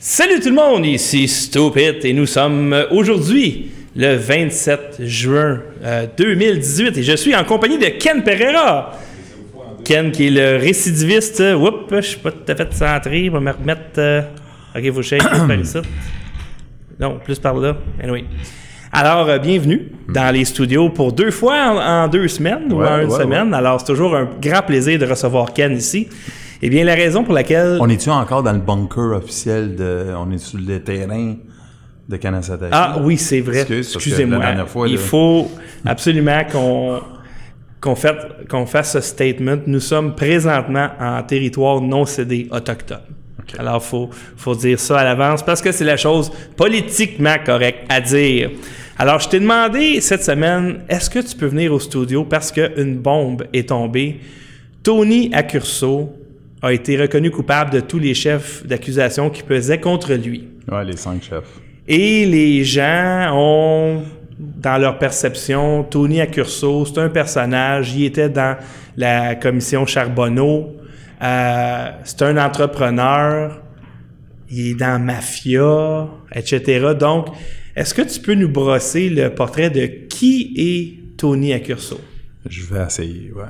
Salut tout le monde, ici Stupid et nous sommes aujourd'hui le 27 juin euh, 2018 et je suis en compagnie de Ken Pereira. Ken qui est le récidiviste. Oups, je suis pas tout à fait centré, je vais me remettre. euh, Ok, shake par ici. Non, plus par là. Anyway. Alors, euh, bienvenue dans les studios pour deux fois en, en deux semaines ou en une ouais, semaine. Alors, c'est toujours un grand plaisir de recevoir Ken ici. Eh bien, la raison pour laquelle. On est-tu encore dans le bunker officiel de. On est sur le terrain de Kanasataki? Ah oui, c'est vrai. Excuse, Excusez-moi. Il là- faut absolument qu'on qu'on qu'on fasse ce statement. Nous sommes présentement en territoire non cédé autochtone. Alors, faut, faut dire ça à l'avance parce que c'est la chose politiquement correcte à dire. Alors, je t'ai demandé cette semaine, est-ce que tu peux venir au studio parce qu'une bombe est tombée? Tony Accurso a été reconnu coupable de tous les chefs d'accusation qui pesaient contre lui. Ouais, les cinq chefs. Et les gens ont, dans leur perception, Tony Accurso, c'est un personnage. Il était dans la commission Charbonneau. Euh, c'est un entrepreneur. Il est dans Mafia, etc. Donc, est-ce que tu peux nous brosser le portrait de qui est Tony Accurso? Je vais essayer, ouais.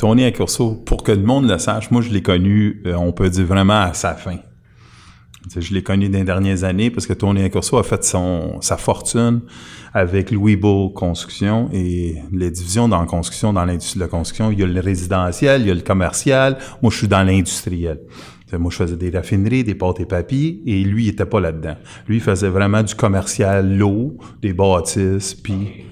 Tony Accurso, pour que le monde le sache, moi je l'ai connu, euh, on peut dire vraiment à sa fin. Je l'ai connu dans les dernières années parce que Tony Accurso a fait son, sa fortune avec Louis Beau Construction et les divisions dans la construction, dans l'industrie de la construction. Il y a le résidentiel, il y a le commercial. Moi, je suis dans l'industriel. Moi, je faisais des raffineries, des pâtes et papiers, et lui, il était pas là-dedans. Lui, il faisait vraiment du commercial lourd, des bâtisses, puis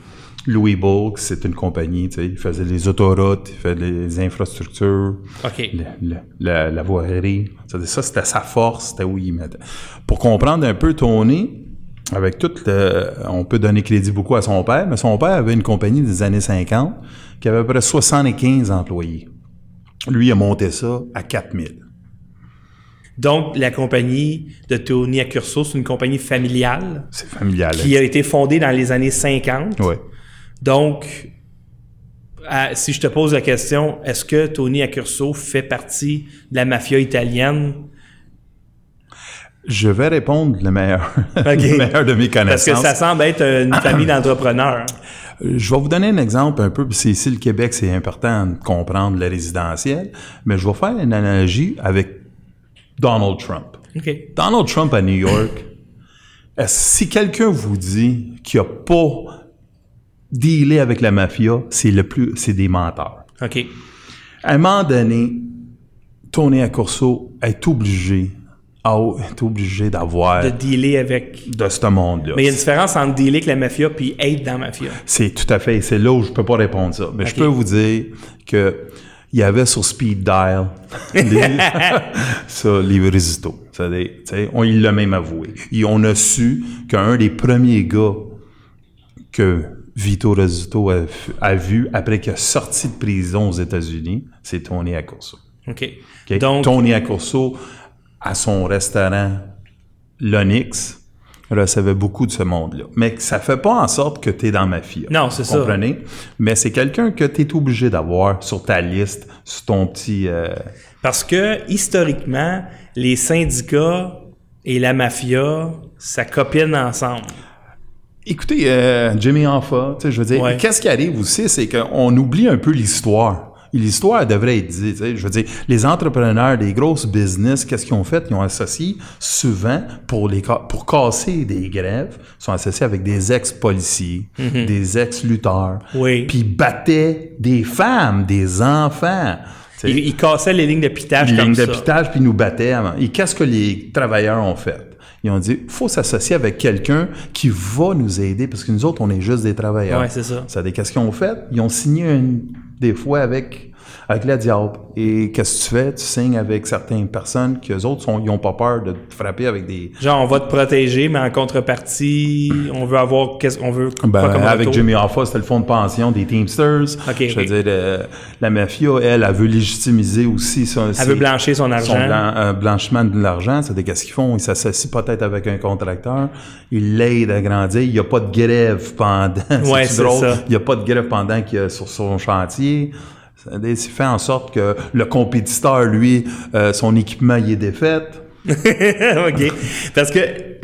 Louis Bourg, c'est une compagnie, tu sais, il faisait les autoroutes, il faisait les infrastructures, OK. le- le- la, la voirie. Ça, c'était sa force, c'était où il mettait. Pour comprendre un peu Tony, avec tout le, on peut donner crédit beaucoup à son père, mais son père avait une compagnie des années 50 qui avait à peu près 75 employés. Lui, il a monté ça à 4000. Donc, la compagnie de Tony Accurso, c'est une compagnie familiale C'est familial. qui a été fondée dans les années 50. Ouais. Donc, à- si je te pose la question, est-ce que Tony Accurso fait partie de la mafia italienne? Je vais répondre le meilleur, le meilleur de mes Parce connaissances. que ça semble être une famille d'entrepreneurs. Je vais vous donner un exemple un peu, puis c'est ici le Québec, c'est important de comprendre le résidentiel, mais je vais faire une analogie avec Donald Trump. Donald Trump à New York, si quelqu'un vous dit qu'il n'a pas dealé avec la mafia, c'est le plus, c'est des menteurs. OK. À un moment donné, Tony Accurso est obligé, est obligé d'avoir De de, dealer avec. ce monde-là. Mais il y a une différence entre dealer avec la mafia puis être dans la mafia. C'est tout à fait, c'est là où je peux pas répondre ça. Mais je peux vous dire que il y avait sur speed dial les, ça, les on, il l'a même avoué. Et on a su qu'un des premiers gars que Vito Rizzuto a, a vu après qu'il a sorti de prison aux États-Unis, c'est Tony Accurso. OK. OK? Donc, Tony Accurso, à son restaurant L'Onyx, recevait beaucoup de ce monde-là. Mais ça fait pas en sorte que tu es dans ma mafia. Non, c'est Vous ça. comprenez? Mais c'est quelqu'un que tu es obligé d'avoir sur ta liste, sur ton petit... euh, parce que, historiquement, les syndicats et la mafia, ça copine ensemble. Écoutez, euh, Jimmy Hoffa, tu sais, je veux dire, Ouais. qu'est-ce qui arrive aussi, c'est qu'on oublie un peu l'histoire. L'histoire devrait être dit, tu sais, je veux dire, les entrepreneurs des grosses business, qu'est-ce qu'ils ont fait? Ils ont associé souvent pour les pour casser des grèves, ils sont associés avec des ex-policiers, des ex-lutteurs. Oui. Puis battaient des femmes, des enfants. Ils, ils cassaient les lignes de pitage Une comme ligne ça. de pitage, puis ils nous battaient avant. Et qu'est-ce que les travailleurs ont fait? Ils ont dit, faut s'associer avec quelqu'un qui va nous aider, parce que nous autres, on est juste des travailleurs. Ouais, c'est ça. Ça des qu'est-ce qu'ils ont fait? Ils ont signé une- des fois avec, avec la diable. Et qu'est-ce que tu fais? Tu signes avec certaines personnes qui, eux autres, sont, ils ont pas peur de te frapper avec des... Genre, on va te protéger, mais en contrepartie, on veut avoir qu'est-ce qu'on veut. Ben, comme avec. Jimmy Hoffa, c'était le fonds de pension des Teamsters. Ok, Je veux dire, euh, la mafia, elle, elle veut légitimiser aussi ça. Elle veut blanchir son argent. Son blan- euh, blanchiment de l'argent, c'est qu'est-ce qu'ils font? Ils s'associent peut-être avec un contracteur, ils l'aident à grandir. Il n'y a pas de grève pendant. Ouais, C'est drôle? ça. Il n'y a pas de grève pendant qu'il est sur son chantier. Ça fait en sorte que le compétiteur, lui, euh, son équipement, il est défait. OK. Parce que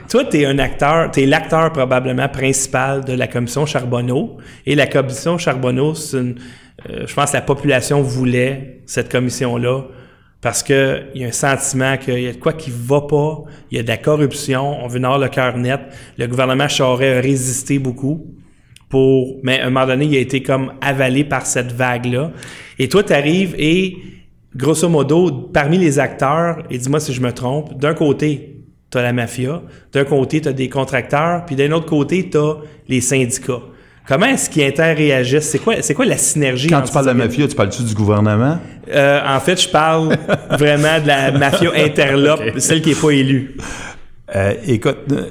toi, tu es un acteur, tu l'acteur probablement principal de la commission Charbonneau. Et la commission Charbonneau, c'est une, euh, je pense que la population voulait cette commission-là parce qu'il y a un sentiment qu'il y a de quoi qui va pas, il y a de la corruption, on veut avoir le cœur net. Le gouvernement Charest a résisté beaucoup pour, mais à un moment donné, il a été comme avalé par cette vague-là. Et toi, tu arrives et, grosso modo, parmi les acteurs, et dis-moi si je me trompe, d'un côté, tu as la mafia, d'un côté, tu as des contracteurs, puis d'un autre côté, tu as les syndicats. Comment est-ce qu'ils interréagissent? C'est quoi, c'est quoi la synergie? Quand tu parles de la mafia, tu parles-tu du gouvernement? Euh, en fait, je parle vraiment de la mafia interlope, celle qui n'est pas élue. Euh, écoute, euh,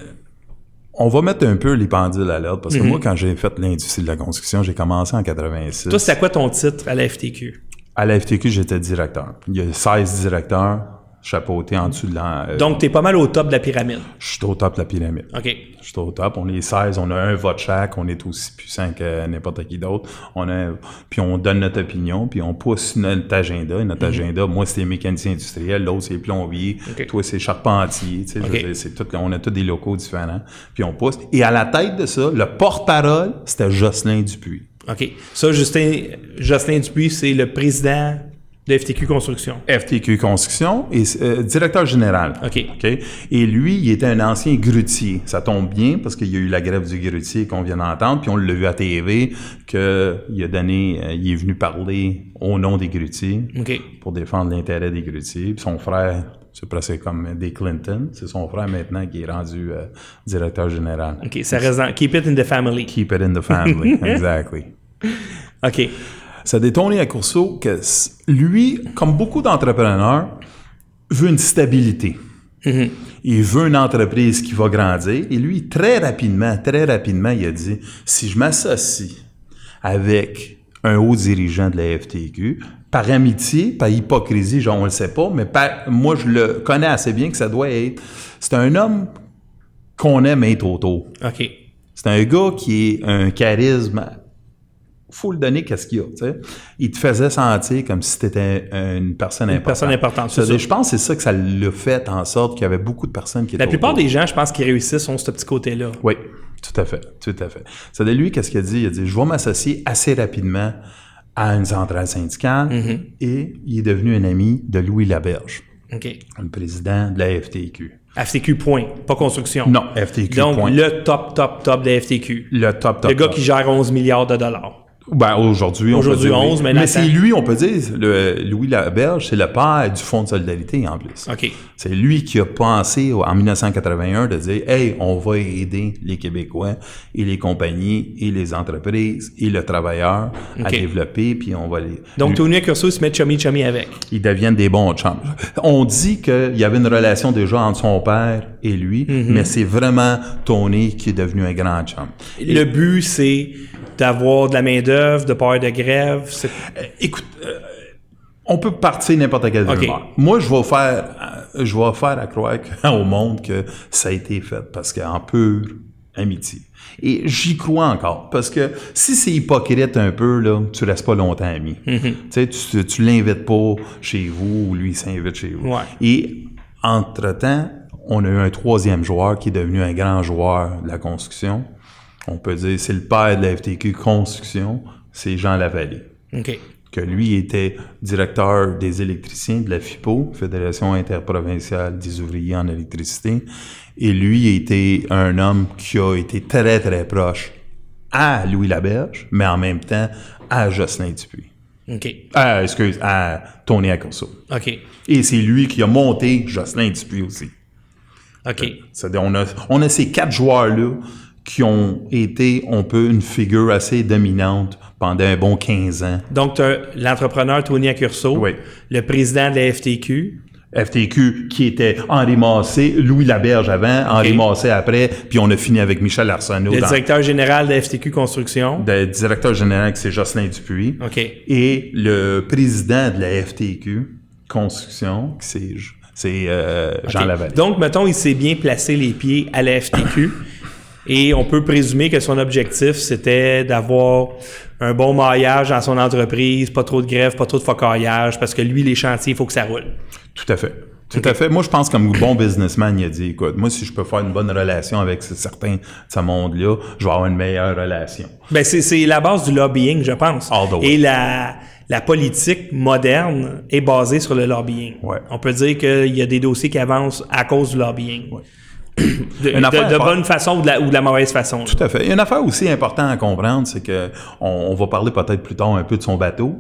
on va mettre un peu les pendules à l'ordre parce que moi, quand j'ai fait l'industrie de la construction, j'ai commencé en 86. Toi, c'était quoi ton titre à la FTQ? À la FTQ, j'étais directeur. Il y a 16 directeurs chapeauté en dessous de la... euh, Donc, tu es pas mal au top de la pyramide. je suis au top de la pyramide. OK. Je suis au top. On est 16, on a un vote chaque, on est aussi puissant que n'importe qui d'autre. On a, puis on donne notre opinion, puis on pousse notre agenda. Et notre agenda, moi, c'est mécanicien industriel, l'autre, c'est plombier, toi, c'est charpentier. Tu sais, c'est tout, on a tous des locaux différents, puis on pousse. Et à la tête de ça, le porte-parole, c'était Jocelyn Dupuis. OK. Ça, Justin, Jocelyn Dupuis, c'est le président de FTQ Construction. FTQ Construction et euh, directeur général. OK. OK? Et lui, il était un ancien grutier. Ça tombe bien parce qu'il y a eu la grève du grutier qu'on vient d'entendre, puis on l'a vu à TV qu'il a donné, euh, il est venu parler au nom des grutiers pour défendre l'intérêt des grutiers. Puis son frère, c'est presque comme des Clinton, c'est son frère maintenant qui est rendu euh, directeur général. OK. Ça reste dans- Keep it in the family. Keep it in the family, exactly. OK. Ça détonne à Courceau que lui, comme beaucoup d'entrepreneurs, veut une stabilité. Il veut une entreprise qui va grandir. Et lui, très rapidement, très rapidement, il a dit, si je m'associe avec un haut dirigeant de la FTQ, par amitié, par hypocrisie, genre on le sait pas, mais par- moi je le connais assez bien que ça doit être. C'est un homme qu'on aime être autour. OK. C'est un gars qui est un charisme. Faut le donner qu'est-ce qu'il a, tu sais. Il te faisait sentir comme si t'étais une personne importante. personne importante, c'est. Je pense que c'est ça que ça l'a fait en sorte qu'il y avait beaucoup de personnes qui étaient La plupart autour. des gens, je pense, qui réussissent ont ce petit côté-là. Oui, tout à fait, tout à fait. C'est de lui, qu'est-ce qu'il a dit? Il a dit, je vais m'associer assez rapidement à une centrale syndicale Mm-hmm. et il est devenu un ami de Louis Laberge, le président de la FTQ. FTQ, point. Pas construction. Non, FTQ, Donc, point. le top, top, top de la FTQ. Le top, top, Le gars top. qui gère 11 milliards de dollars. Ben, aujourd'hui, on peut Aujourd'hui, oui. 11, mais c'est lui, on peut dire, le, Louis Laberge, c'est le père du Fonds de solidarité, en plus. OK. C'est lui qui a pensé en 1981 de dire, hey, on va aider les Québécois et les compagnies et les entreprises et le travailleur à développer, puis on va les... Donc, Tony Accurso se met chummy-chummy avec. ils deviennent des bons chums. On dit qu'il y avait une relation déjà entre son père et lui, Mm-hmm. mais c'est vraiment Tony qui est devenu un grand chum. Le but, c'est d'avoir de la main-d'œuvre, de avoir de grève. Euh, Écoute, euh, on peut partir n'importe quelle OK. rumeur. Moi, je vais faire, euh, je vais faire à croire au monde que ça a été fait parce qu'en pure amitié. Et j'y crois encore parce que si c'est hypocrite un peu là, tu restes pas longtemps ami. Tu sais, tu, tu l'invites pas chez vous ou lui s'invite chez vous. Ouais. Et entre temps, on a eu un troisième joueur qui est devenu un grand joueur de la construction. On peut dire c'est le père de la FTQ Construction, c'est Jean Lavallée OK. que lui était directeur des électriciens de la FIPO, Fédération interprovinciale des ouvriers en électricité, et lui était un homme qui a été très très proche à Louis Laberge, mais en même temps à Jocelyn Dupuis. OK. Ah, excuse, à Tony Accorso. OK. Et c'est lui qui a monté Jocelyn Dupuis aussi. OK. C'est-à-dire, on a, on a ces quatre joueurs-là qui ont été, on peut, une figure assez dominante pendant un bon 15 ans. Donc, tu as l'entrepreneur Tony Accurso, Oui. le président de la FTQ, FTQ qui était Henri Massé, Louis Laberge avant, Henri Massé après, puis on a fini avec Michel Arsenault, le dans- directeur général de la FTQ Construction. le directeur général qui c'est Jocelyn Dupuis, OK. et le président de la FTQ Construction, c'est c'est euh, Jean OK. Lavallée. Donc, mettons, il s'est bien placé les pieds à la FTQ. Et on peut présumer que son objectif, c'était d'avoir un bon maillage dans son entreprise, pas trop de grève, pas trop de focaillage, parce que lui, les chantiers, il faut que ça roule. Tout à fait. Tout à fait. Moi, je pense comme bon businessman, il a dit, écoute, moi, si je peux faire une bonne relation avec certains de ce monde-là, je vais avoir une meilleure relation. Ben, c'est la base du lobbying, je pense. Et la, la politique moderne est basée sur le lobbying. Ouais. On peut dire qu'il y a des dossiers qui avancent à cause du lobbying. De, bonne façon ou de, la, mauvaise façon. Tout à fait. Il y a une affaire aussi importante à comprendre, c'est que on, va parler peut-être plus tard un peu de son bateau.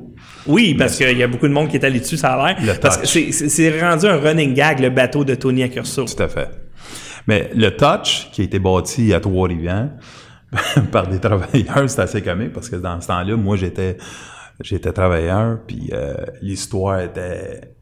Oui, parce qu'il y a beaucoup de monde qui est allé dessus, ça a l'air. Parce que c'est rendu un running gag, le bateau de Tony Accurso. Tout à fait. Mais le touch, qui a été bâti à Trois-Rivières par des travailleurs, c'est assez comique parce que dans ce temps-là, moi, j'étais j'étais travailleur, puis euh, l'histoire était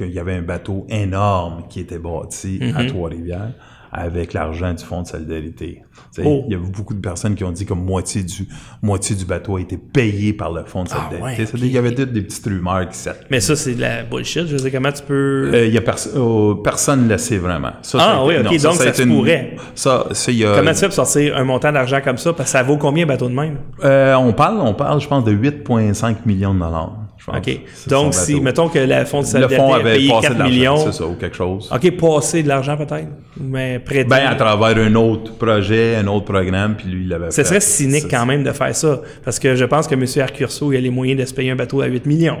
il y avait un bateau énorme qui était bâti à mhm. Trois-Rivières avec l'argent du Fonds de solidarité. Oh. Il y a beaucoup de personnes qui ont dit que moitié du, moitié du bateau a été payé par le Fonds de ah solidarité. Il y avait des petites rumeurs qui s'attendent. Mais ça, c'est de la bullshit. Je sais comment tu peux... Euh, il y a oh, personne ne le sait vraiment. ah oui, OK. donc, ça, se pourrait. Ça, y a... Comment tu fais pour sortir un montant d'argent comme ça? Parce que ça vaut combien un bateau de même? Euh, on parle, on parle, je pense, de 8,5 millions de dollars. OK. Donc, si, mettons que la Fonds de solidarité a payé 4 millions. C'est ça, ou quelque chose. OK, passer de l'argent peut-être. Mais prêter. Ben, à travers un autre projet, un autre programme, puis lui, il l'avait. Ce serait cynique quand même de faire ça. Parce que je pense que M. Arcurso, il a les moyens de se payer un bateau à 8 millions.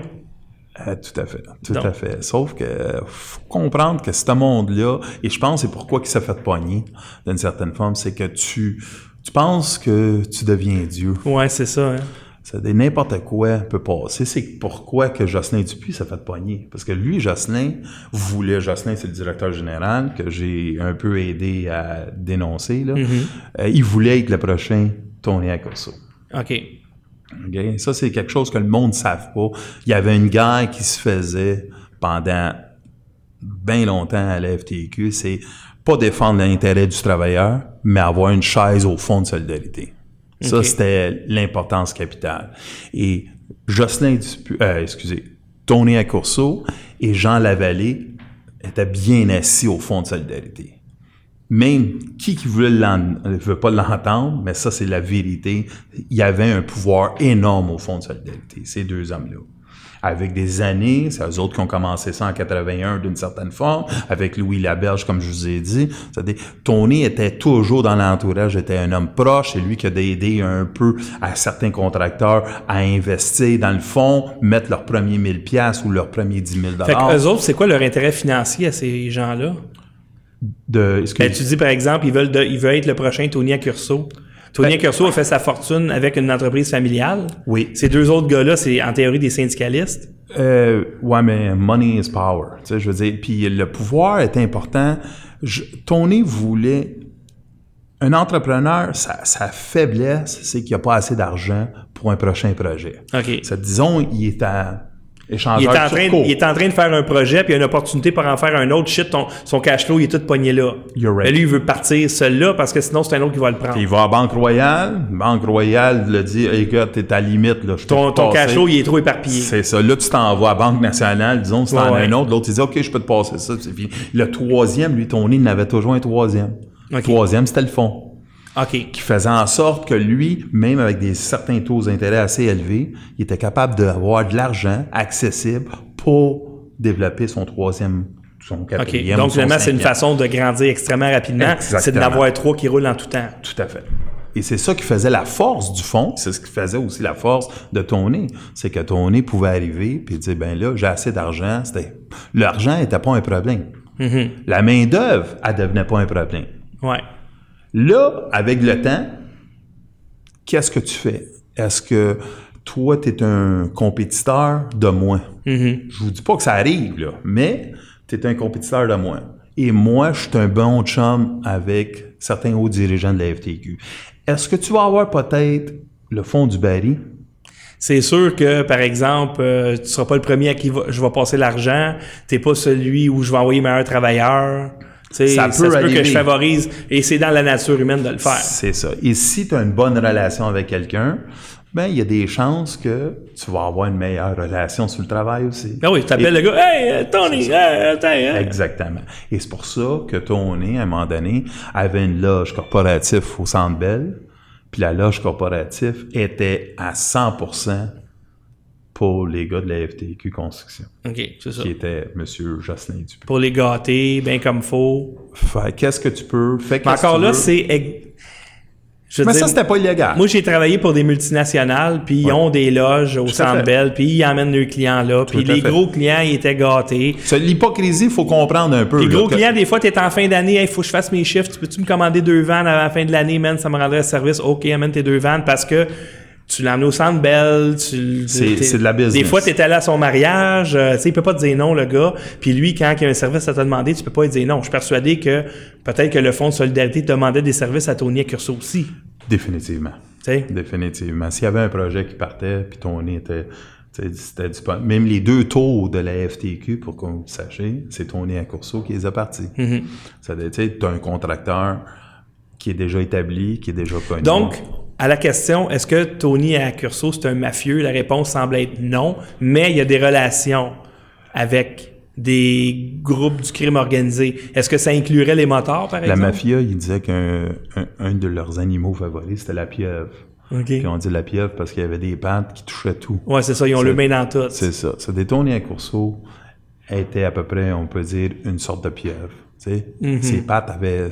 Euh, tout à fait, tout à fait. Sauf que faut comprendre que ce monde-là, et je pense c'est pourquoi il s'est fait pogner d'une certaine forme, c'est que tu, tu penses que tu deviens Dieu. Ouais, c'est ça. Hein? N'importe quoi peut passer. C'est pourquoi que Jocelyn Dupuis s'est fait poigner. Parce que lui, Jocelyn, voulait, Jocelyn, c'est le directeur général que j'ai un peu aidé à dénoncer, là. Mm-hmm. Euh, il voulait être le prochain Tony Accorso. OK. OK? Ça, c'est quelque chose que le monde ne savent pas. Il y avait une guerre qui se faisait pendant bien longtemps à la FTQ. C'est pas défendre l'intérêt du travailleur, mais avoir une chaise au fond de solidarité. Ça, c'était l'importance capitale. Et Jocelyn Dupuis, euh, excusez, Tony Accourceau et Jean Lavallée étaient bien assis au fond de solidarité. Même qui qui voulait ne veut pas l'entendre, mais ça, c'est la vérité. Il y avait un pouvoir énorme au fond de solidarité, ces deux hommes-là avec des années. C'est eux autres qui ont commencé ça en 81 d'une certaine forme, avec Louis Laberge, comme je vous ai dit. C'est-à-dire, Tony était toujours dans l'entourage, était un homme proche, c'est lui qui a aidé un peu à certains contracteurs à investir dans le fond, mettre leur premier 1000 pièces ou leur premier 10 000 Fait que eux autres, c'est quoi leur intérêt financier à ces gens-là? De, ben, tu dis, par exemple, ils veulent, ils veulent être le prochain Tony Accurso. Tony ben, a fait sa fortune avec une entreprise familiale. Oui. Ces deux autres gars-là, c'est en théorie des syndicalistes? Euh, ouais, mais money is power. Tu sais, je veux dire, puis le pouvoir est important. Tony voulait un entrepreneur, sa, sa faiblesse, c'est qu'il n'y a pas assez d'argent pour un prochain projet. OK. Ça, disons, il est à il est, en train, il est en train de faire un projet, puis il y a une opportunité pour en faire un autre. Shit, son cash flow, il est tout pogné là. Mais lui, il veut partir seul là parce que sinon, c'est un autre qui va le prendre. il va à Banque Royale. Banque Royale le dit Écoute, t'es à la limite. Là, ton ton cash flow, il est trop éparpillé. C'est ça. Là, tu t'envoies à Banque Nationale, disons, si t'en as un autre. L'autre, il dit Ok, je peux te passer ça. Le troisième, lui, ton nez, il n'avait toujours un troisième. Le troisième, c'était le fond. Qui faisait en sorte que lui, même avec des certains taux d'intérêt assez élevés, il était capable d'avoir de l'argent accessible pour développer son troisième son quatrième. Donc, finalement, c'est une façon de grandir extrêmement rapidement. C'est d'avoir trois qui roulent en tout temps. Tout à fait. Et c'est ça qui faisait la force du fond. C'est ce qui faisait aussi la force de Tony. C'est que Tony pouvait arriver et dire, ben là, j'ai assez d'argent. L'argent n'était pas un problème. Mm-hmm. La main-d'œuvre, elle devenait pas un problème. Ouais. Là, avec le temps, qu'est-ce que tu fais? Est-ce que toi, tu es un compétiteur de moins? Mm-hmm. Je vous dis pas que ça arrive, là, mais tu es un compétiteur de moins. Et moi, je suis un bon chum avec certains hauts dirigeants de la FTQ. Est-ce que tu vas avoir peut-être le fond du baril? C'est sûr que, par exemple, euh, tu seras pas le premier à qui je vais passer l'argent. T'es pas celui où je vais envoyer meilleur travailleur ça, peut, que je favorise, et c'est dans la nature humaine de le faire. C'est ça. Et si tu as une bonne relation avec quelqu'un, ben il y a des chances que tu vas avoir une meilleure relation sur le travail aussi. Ah oui, tu t'appelles le gars, hey Tony, hey, Exactement. Et c'est pour ça que Tony, à un moment donné, avait une loge corporative au Centre Bell, puis la loge corporative était à 100% pour les gars de la FTQ Construction, OK, c'est ça. qui était M. Jocelyn Dupé. Pour les gâter, bien comme faut. Fait, qu'est-ce que tu peux? Fais Mais encore là, tu veux. c'est... Je Mais dire, ça, c'était pas illégal. Moi, j'ai travaillé pour des multinationales, puis ils Ouais. ont des loges au Centre fait. Bell, puis ils emmènent leurs clients là, puis les fait. gros clients, ils étaient gâtés. L'hypocrisie, il faut comprendre un peu. Les là, gros que- clients, des fois, t'es en fin d'année, il faut que je fasse mes chiffres, tu peux-tu me commander deux vannes à la fin de l'année, man, ça me rendrait service. OK, amène tes deux vannes parce que tu l'as au Centre Bell, tu... C'est- de la business. Des fois, t'es allé à son mariage, euh, tu sais, il peut pas te dire non, le gars. Puis lui, quand il y a un service à te demander, tu peux pas lui dire non. Je suis persuadé que peut-être que le Fonds de solidarité demandait des services à Tony Curso aussi. Définitivement. Tu sais? Définitivement. S'il y avait un projet qui partait, puis Tony était. tu sais, C'était du, même les deux tours de la FTQ, pour qu'on le sachiez, c'est Tony Accourceau qui les a partis. Mm-hmm. Ça veut dire, tu as un contracteur qui est déjà établi, qui est déjà connu. Donc, à la question, est-ce que Tony à Curso, c'est un mafieux? La réponse semble être non, mais il y a des relations avec des groupes du crime organisé. Est-ce que ça inclurait les motards, par la exemple? mafia, il disait qu'un un, un de leurs animaux favoris, c'était la pieuvre. OK. Puis on dit la pieuvre parce qu'il y avait des pattes qui touchaient tout. Ouais, c'est ça, ils ont le main dans tout. C'est ça. Ça des Tony Accourceau était à peu près, on peut dire, une sorte de pieuvre. Tu sais, ses pattes avaient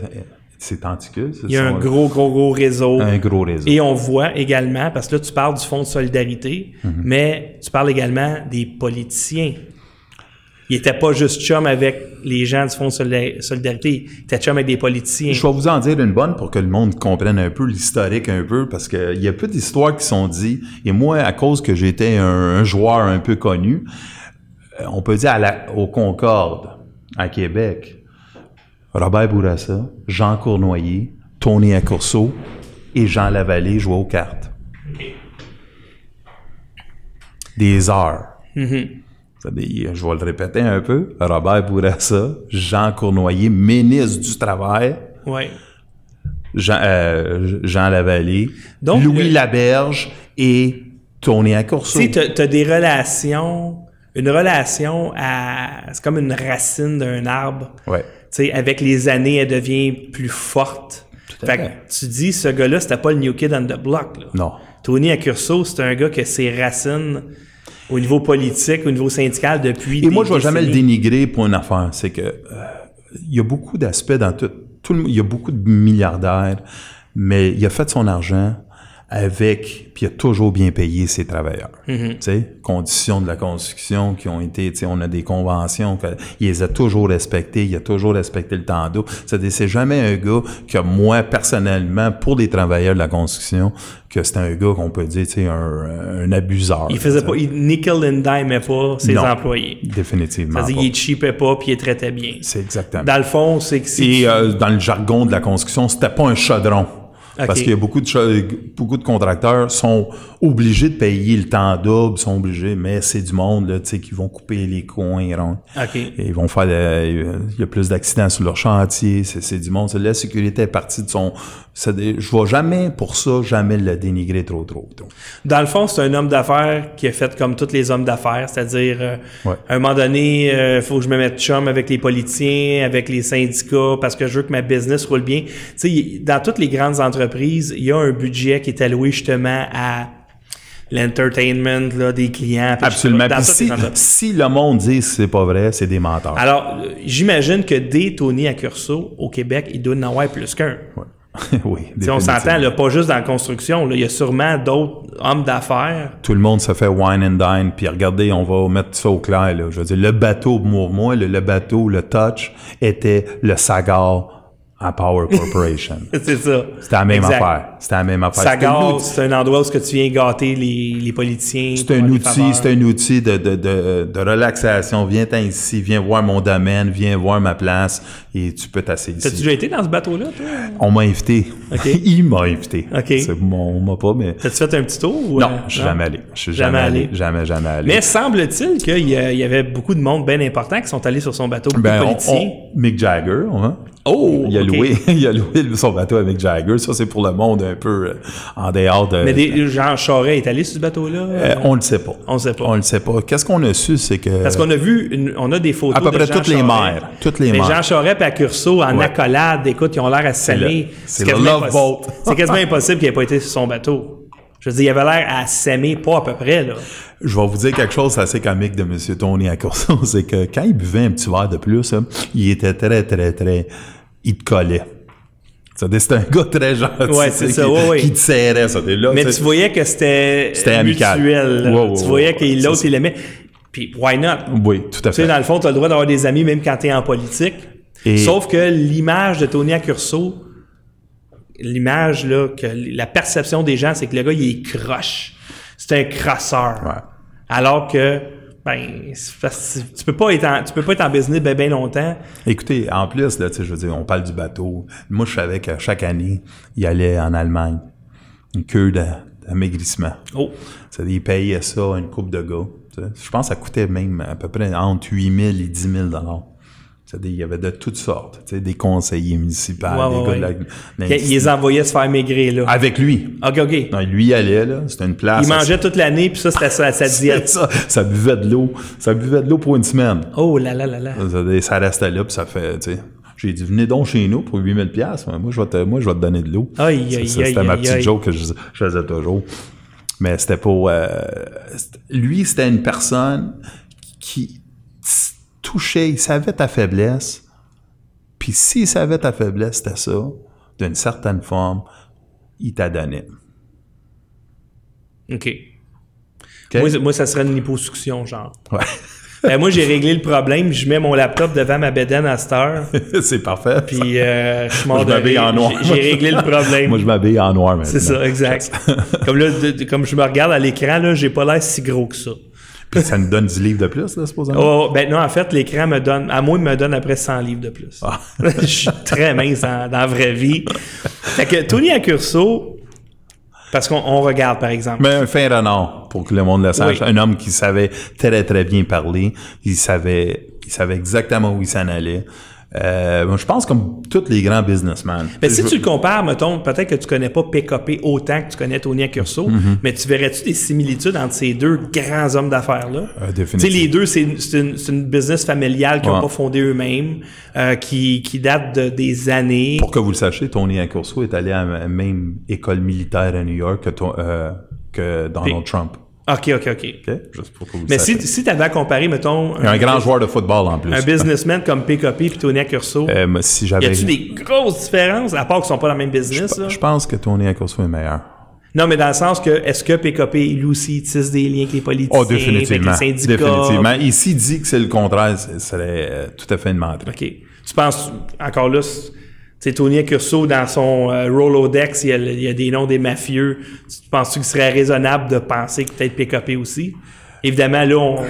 ses Mm-hmm. Il y a un gros, gros, gros réseau. un gros réseau. Et on voit également, parce que là, tu parles du Fonds de solidarité, Mm-hmm. mais tu parles également des politiciens. Il était pas juste chum avec les gens du Fonds de solida- solidarité, il était chum avec des politiciens. Je vais vous en dire une bonne pour que le monde comprenne un peu l'historique un peu, parce qu'il y a peu d'histoires qui sont dites. Et moi, à cause que j'étais un, un joueur un peu connu, euh, on peut dire à la- au Concorde, à Québec, Robert Bourassa, Jean Cournoyer, Tony Accourceau et Jean Lavallée jouaient aux cartes. Des heures. C'est-à-dire, je vais le répéter un peu. Robert Bourassa, Jean Cournoyer, ministre du Travail, Ouais. Jean, euh, Jean Lavallée, Donc, Louis le- Laberge et Tony Accourceau. Tu sais, t'as des relations, une relation à, c'est comme une racine d'un arbre. Ouais. Sais, avec les années, elle devient plus forte. à Fait que fait. tu dis, ce gars-là, c'était pas le New Kid on the Block, là. Non. Tony Accurso, c'est un gars qui a ses racines au niveau politique, au niveau syndical depuis Et moi, je vais vais jamais le dénigrer pour une affaire. C'est que euh, il y a beaucoup d'aspects dans tout. tout le, il y a beaucoup de milliardaires, mais il a fait son argent avec, puis il a toujours bien payé ses travailleurs. Tu sais, conditions de la construction qui ont été, on a des conventions, que, il les a toujours respectées, il a toujours respecté le temps d'eau. C'est-à-dire, c'est jamais un gars que moi, personnellement, pour les travailleurs de la construction, que c'est un gars qu'on peut dire, tu un, un abuseur. Il faisait pas, il nickel and dimait pas ses Non. employés. Définitivement. C'est-à-dire, il cheapait pas puis il traitait bien. C'est exactement. Dans le fond, c'est que si Et euh, dans le jargon de la construction, c'était pas un chaudron. Parce qu'il y a beaucoup de, beaucoup de contracteurs sont obligés de payer le temps double, sont obligés, mais c'est du monde là, tu sais, qui vont couper les coins ronds. OK. Et ils vont faire, euh, il y a plus d'accidents sur leur chantier, c'est, du monde. C'est- La sécurité est partie de son. des- je vais jamais pour ça jamais le dénigrer trop trop. Dans le fond, c'est un homme d'affaires qui a fait comme tous les hommes d'affaires, c'est-à-dire, euh, Ouais. à un moment donné, il faut que je me mette chum avec les politiciens, avec les syndicats, parce que je veux que ma business roule bien. Tu sais, dans toutes les grandes entreprises, il y a un budget qui est alloué justement à l'entertainment là, des clients. absolument. Dans si, le monde dit que c'est pas vrai, c'est des menteurs. Alors, j'imagine que des Tony Accurso au Québec, il doit en avoir plus qu'un. Ouais. oui. Sais, on s'entend, là, pas juste dans la construction. Il y a sûrement d'autres hommes d'affaires. tout le monde se fait wine and dine, puis regardez, on va mettre ça au clair. Là. Je veux dire, le bateau, pour moi, le, le bateau, le touch, était le Sagar à Power Corporation. C'est ça. C'était la même Exact. affaire. C'était la même affaire. C'est un endroit où ce que tu viens gâter les, les politiciens. C'est un outil, c'est un outil de, de, de, de relaxation. Viens t'en ici, viens voir mon domaine, viens voir ma place et tu peux t'asseoir T'as-tu ici. déjà été dans ce bateau-là, toi? On m'a invité. Il m'a invité. OK. On m'a pas, mais. T'as-tu fait un petit tour? ou, Non, euh, je suis jamais allé. Je suis Jamais jamais, allé. allé. Jamais, jamais allé. Mais semble-t-il qu'il y, avait beaucoup de monde bien important qui sont allés sur son bateau, beaucoup Ben, de on- politiciens. on- Mick Jagger, hein? Oh! Il a, loué, il a loué son bateau avec Jagger. Ça, c'est pour le monde un peu euh, en dehors de. Mais des, Jean Charest est allé sur ce bateau-là? Euh, on le sait pas. On le sait pas. On le sait pas. Qu'est-ce qu'on a su, c'est que. Parce qu'on a vu, une- on a des photos À peu de près Jean toutes les mères. Toutes les Mais mères. Jean Charest et en Ouais. accolade, écoute, ils ont l'air à le- c'est le love boat. C'est quasiment impossible qu'il n'ait pas été sur son bateau. Je veux dire, il avait l'air à s'aimer pas à peu près, là. Je vais vous dire quelque chose assez comique de M. Tony Accorso, c'est que quand il buvait un petit verre de plus, hein, il était très, très, très... Il te collait. C'était un gars très gentil Ouais, c'est ça, qui, ouais, ouais. qui te serrait. Ça. Là, Mais tu voyais que c'était mutuel. Ouais, tu voyais que c'est l'autre, il l'aimait. Puis, why not? Oui, tout à Tu sais, fait. dans le fond, tu as le droit d'avoir des amis même quand tu es en politique. Et- Sauf que l'image de Tony Accurso, l'image, là, que la perception des gens, c'est que le gars, il est croche. C'est un crosseur. Ouais. Alors que, ben, c'est tu peux pas être en, tu peux pas être en business ben longtemps. Écoutez, en plus, là, tu sais, je veux dire, on parle du bateau. Moi, je savais que chaque année, il allait en Allemagne. Une cure de- d'amaigrissement. Oh. C'est-à-dire, il payait ça une coupe de gars. tu sais. Je pense que ça coûtait même à peu près entre 8 000 et 10 000 C'est-à-dire, il y avait de toutes sortes. Tu sais, des conseillers municipaux, Ouais, des ouais, gars ouais. de la- Il, les envoyait se faire maigrir, là. Avec lui. OK, OK. Non, lui, il allait, là. C'était une place. Il mangeait toute l'année, puis ça, c'était sa C'est diète. ça. Ça buvait de l'eau. Ça buvait de l'eau pour une semaine. Oh là là là là. Ça, ça restait là, puis ça fait, tu sais. J'ai dit, venez donc chez nous pour 8000 pièces. Moi, je vais te, moi, je vais te donner de l'eau. C'était ma petite aïe. joke que je, je faisais toujours. Mais c'était pour... euh, lui, c'était une personne qui touchait, il savait ta faiblesse. Puis s'il savait ta faiblesse, c'était ça. D'une certaine forme, il t'a donné. OK. Moi, moi, ça serait une liposuction, genre. Ouais. Ben, moi, j'ai réglé le problème. Je mets mon laptop devant ma bedaine à cette heure. C'est parfait. Puis, euh, je de m'habille en noir. J'ai j'ai réglé le problème. Moi, je m'habille en noir maintenant. C'est ça, exact. comme là, de- de- comme je me regarde à l'écran, là, j'ai pas l'air si gros que ça. Puis ça nous donne 10 livres de plus, là, supposément. Oh, ben non, en fait, l'écran me donne, à moi, il me donne après 100 livres de plus. Ah. je suis très mince dans, dans la vraie vie. Fait que Tony Accurso, parce qu'on on regarde, par exemple. Mais un fin renard, pour que le monde le sache. Oui. Un homme qui savait très, très bien parler. Il savait, il savait exactement où il s'en allait. Euh, je pense comme tous les grands businessmen. Mais si Je- tu le compares, mettons, peut-être que tu connais pas PKP autant que tu connais Tony Accurso, Mm-hmm. mais tu verrais-tu des similitudes entre ces deux grands hommes d'affaires-là? Euh, Tu sais, définitivement. les deux, c'est une, une- business familiale qu'ils n'ont Ouais. pas fondé eux-mêmes, euh, qui, qui date de, des années. Pour que vous le sachiez, Tony Accurso est allé à la même école militaire à New York que, ton- euh, que Donald Trump. OK, OK, OK. OK? Juste pour que vous Mais si, si tu avais à comparer, mettons, y un grand joueur de football en plus. un businessman comme PKP et Tony Accurso, Euh, si y j'avais. a-tu des grosses différences, à part qu'ils sont pas dans le même business? là? Je pense que Tony Accurso est meilleur. Non, mais dans le sens que, est-ce que PKP, lui aussi, tisse des liens avec les politiciens, Oh, définitivement. avec les syndicats? Définitivement. Et s'il dit que c'est le contraire, ce serait euh, tout à fait une menterie. OK. Tu penses, encore là, sais, Tony Accurso, dans son euh, Rolodex, il y, a, des noms des mafieux. Tu penses-tu qu'il serait raisonnable de penser que peut-être PKP aussi? Évidemment, là,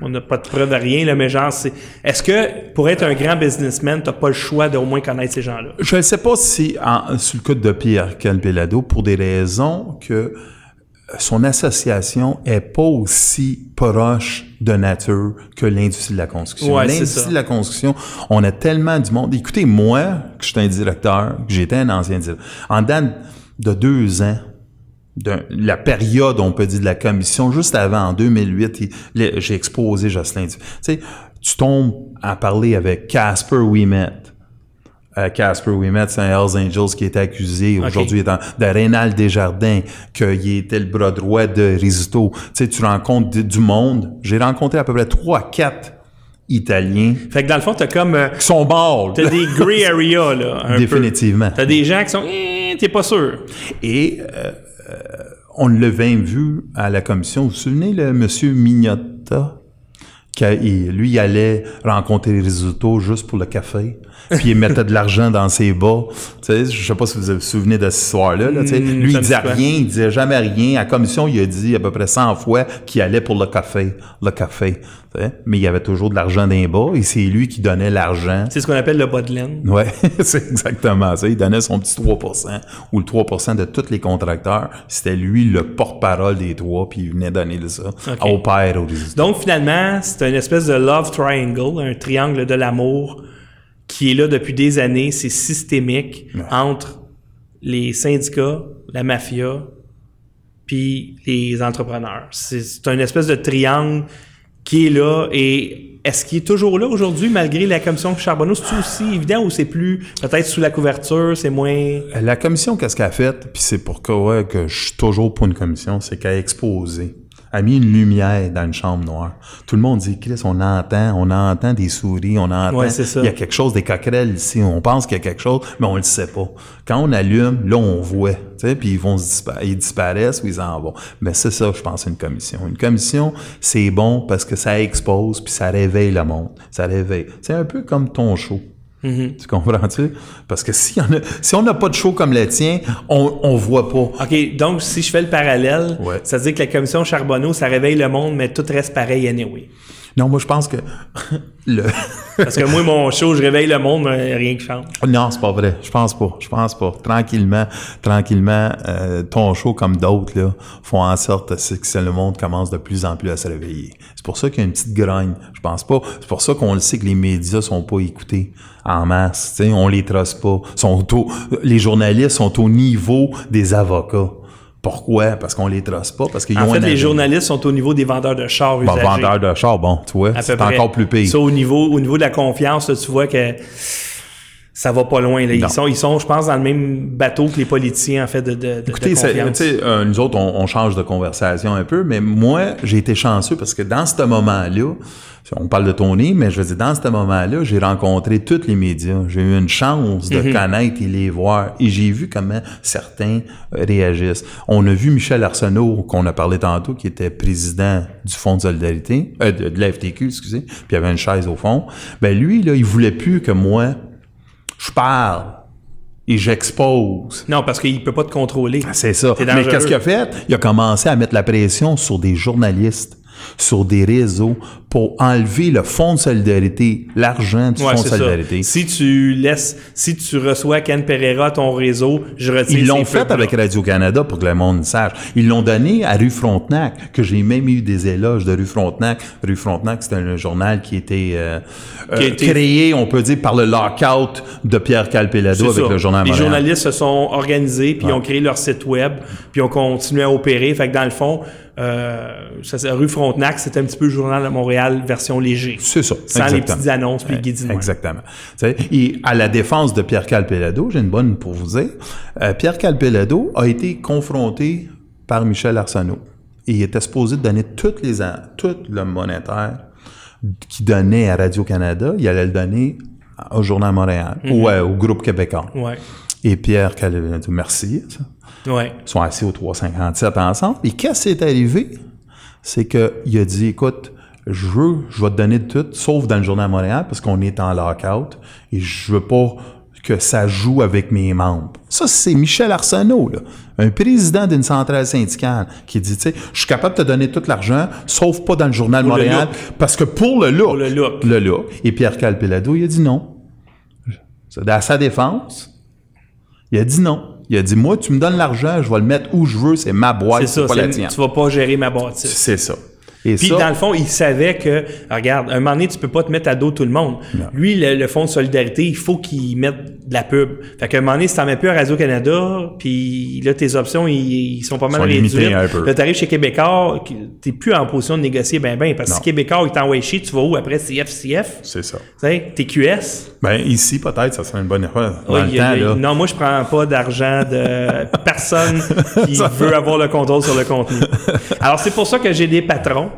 on n'a pas de preuve de rien, mais genre, c'est... Est-ce que, pour être un grand businessman, t'as pas le choix d'au moins connaître ces gens-là? Je ne sais pas si, en, sur le cas de Pierre Calpelado, pour des raisons que son association est pas aussi proche de nature que l'industrie de la construction. Ouais, l'industrie de la construction, on a tellement du monde. Écoutez, moi, que je suis un directeur, que j'étais un ancien directeur, en dedans de deux ans, de la période, on peut dire, de la commission, juste avant, en 2008, il- le- j'ai exposé Jocelyn. Tu sais, tu tombes à parler avec Casper Ouimet. Euh, Casper Ouimet, c'est un Hells Angels qui était accusé aujourd'hui étant de Rénal Desjardins, qu'il était le bras droit de Risito. Tu sais, tu rencontres du- du monde. J'ai rencontré à peu près trois, quatre Italiens Fait que dans le fond, t'as comme... euh, qui sont morts. t'as des gray areas, là, un peu. Définitivement. T'as des gens qui sont... Eh, T'es pas sûr. Et euh, euh, on l'a même vu à la commission. Vous vous souvenez, le monsieur Mignotta? Lui, il allait rencontrer les résultats juste pour le café, puis il mettait de l'argent dans ses bas. Tu sais, je sais pas si vous vous souvenez de ce soir-là. Là, tu sais. Hmm, lui, il disait rien, il disait jamais rien. À la commission, il a dit à peu près 100 fois qu'il allait pour le café, le café. Mais il y avait toujours de l'argent dans les bas, et c'est lui qui donnait l'argent. C'est ce qu'on appelle le bas de laine. Ouais, c'est exactement ça. Il donnait son petit 3% ou le 3% de tous les contracteurs. C'était lui le porte-parole des trois, puis il venait donner ça au père, au. Donc, finalement, c'est une espèce de love triangle, un triangle de l'amour qui est là depuis des années. C'est systémique entre les syndicats, la mafia, puis les entrepreneurs. C'est c'est une espèce de triangle qui est là et est-ce qu'il est toujours là aujourd'hui malgré la commission Charbonneau? C'est aussi évident ou c'est plus peut-être sous la couverture, c'est moins? La commission, qu'est-ce qu'elle a fait? Puis c'est pourquoi que je suis toujours pour une commission, c'est qu'elle a exposé a mis une lumière dans une chambre noire. Tout le monde dit, Chris, on entend, on entend des souris, on entend, il y a quelque chose, des coquerelles ici, on pense qu'il y a quelque chose, mais on le sait pas. Quand on allume, là, on voit, tu sais, puis ils vont ils disparaissent ou ils en vont. Mais c'est ça, je pense, une commission. Une commission, c'est bon parce que ça expose puis ça réveille le monde. Ça réveille. C'est un peu comme ton show. Mm-hmm. Tu comprends-tu? Parce que si on a, si on n'a pas de show comme le tien, on, on voit pas. OK, donc si je fais le parallèle, ça veut dire que la commission Charbonneau, ça réveille le monde, mais tout reste pareil anyway. Non, moi je pense que le Parce que moi, mon show, je réveille le monde, mais rien qui change. Non, c'est pas vrai. Je pense pas. Je pense pas. Tranquillement, tranquillement, euh, ton show comme d'autres, là, font en sorte que le monde commence de plus en plus à se réveiller. C'est pour ça qu'il y a une petite grogne. Je pense pas. C'est pour ça qu'on le sait que les médias sont pas écoutés en masse. T'sais, on les trosse pas. Sont les journalistes sont au niveau des avocats. Pourquoi? Parce qu'on les trosse pas, parce qu'ils En fait, les journalistes sont au niveau des vendeurs de chars usagés. vendeurs de chars, bon, tu vois, c'est encore plus pire. Ça, au niveau, au niveau de la confiance, tu vois que ça va pas loin. Là. Ils sont, ils sont, je pense, dans le même bateau que les politiciens, en fait, de, de, Écoutez, euh, nous autres, on, change de conversation un peu, mais moi, j'ai été chanceux parce que dans ce moment-là, on parle de Tony, mais je veux dire, dans ce moment-là, j'ai rencontré tous les médias. J'ai eu une chance de mhm. connaître et les voir. Et j'ai vu comment certains réagissent. On a vu Michel Arsenault, qu'on a parlé tantôt, qui était président du Fonds de solidarité, euh, de, de l'FTQ, excusez, puis il y avait une chaise au fond. Ben lui, là, il voulait plus que moi, je parle et j'expose. Non, parce qu'il peut pas te contrôler. C'est ça. Mais qu'est-ce qu'il a fait? Il a commencé à mettre la pression sur des journalistes sur des réseaux pour enlever le fonds de solidarité, l'argent du fonds de solidarité. Si tu laisses, si tu reçois Ken Pereira à ton réseau, je retire Ils l'ont fait avec Radio-Canada pour que le monde sache. Ils l'ont donné à Rue Frontenac, que j'ai même eu des éloges de Rue Frontenac. Rue Frontenac, c'était un journal qui était, euh, euh, créé, on peut dire, par le lockout de Pierre Calpelado avec le journal Les journalistes se sont organisés, puis ont créé leur site web, puis ont continué à opérer. Fait que dans le fond, euh, ça, rue Frontenac, c'était un petit peu le journal de Montréal version léger. C'est ça. Sans les petites annonces puis les Exactement. Et à la défense de Pierre Calpelado, j'ai une bonne pour vous dire. Euh, Pierre Calpelado a été confronté par Michel Arsenault. Et il était supposé donner toutes les tout le monétaire qu'il donnait à Radio-Canada, il allait le donner au Journal Montréal mhm. ou au Groupe québécois. Ouais. Et Pierre Calpelado, merci. Ça. Ouais. Ils sont assis au 357 ensemble. Et qu'est-ce qui est arrivé? C'est qu'il a dit, écoute, je veux, je vais te donner tout, sauf dans le Journal à Montréal, parce qu'on est en lockout, et je veux pas que ça joue avec mes membres. Ça, c'est Michel Arsenault, là, un président d'une centrale syndicale, qui dit, tu sais, je suis capable de te donner tout l'argent, sauf pas dans le Journal de Montréal, parce que pour le look, pour le look, le look. Et Pierre Calpelado, il a dit non. À sa défense, il a dit non. Il a dit, moi, tu me donnes l'argent, je vais le mettre où je veux, c'est ma boîte, c'est pas la tienne. Tu vas pas gérer ma boîte. C'est ça. Puis dans le fond, il savait que, regarde, un moment donné, tu peux pas te mettre à dos tout le monde. Lui, le, fonds de solidarité, il faut qu'il mette de la pub. Fait qu'à un moment donné, si t'en mets plus à Radio-Canada, puis là, tes options, ils, sont pas mal réduites. Là, t'arrives chez Québécois, t'es plus en position de négocier ben ben, parce que si Québécois, il t'envoie chier, tu vas où après? CFCF? C'est ça. Tu TQS? Ben, ici, peut-être, ça serait une bonne erreur. Non, moi, je prends pas d'argent de personne qui veut avoir le contrôle sur le contenu. Alors, c'est pour ça que j'ai des patrons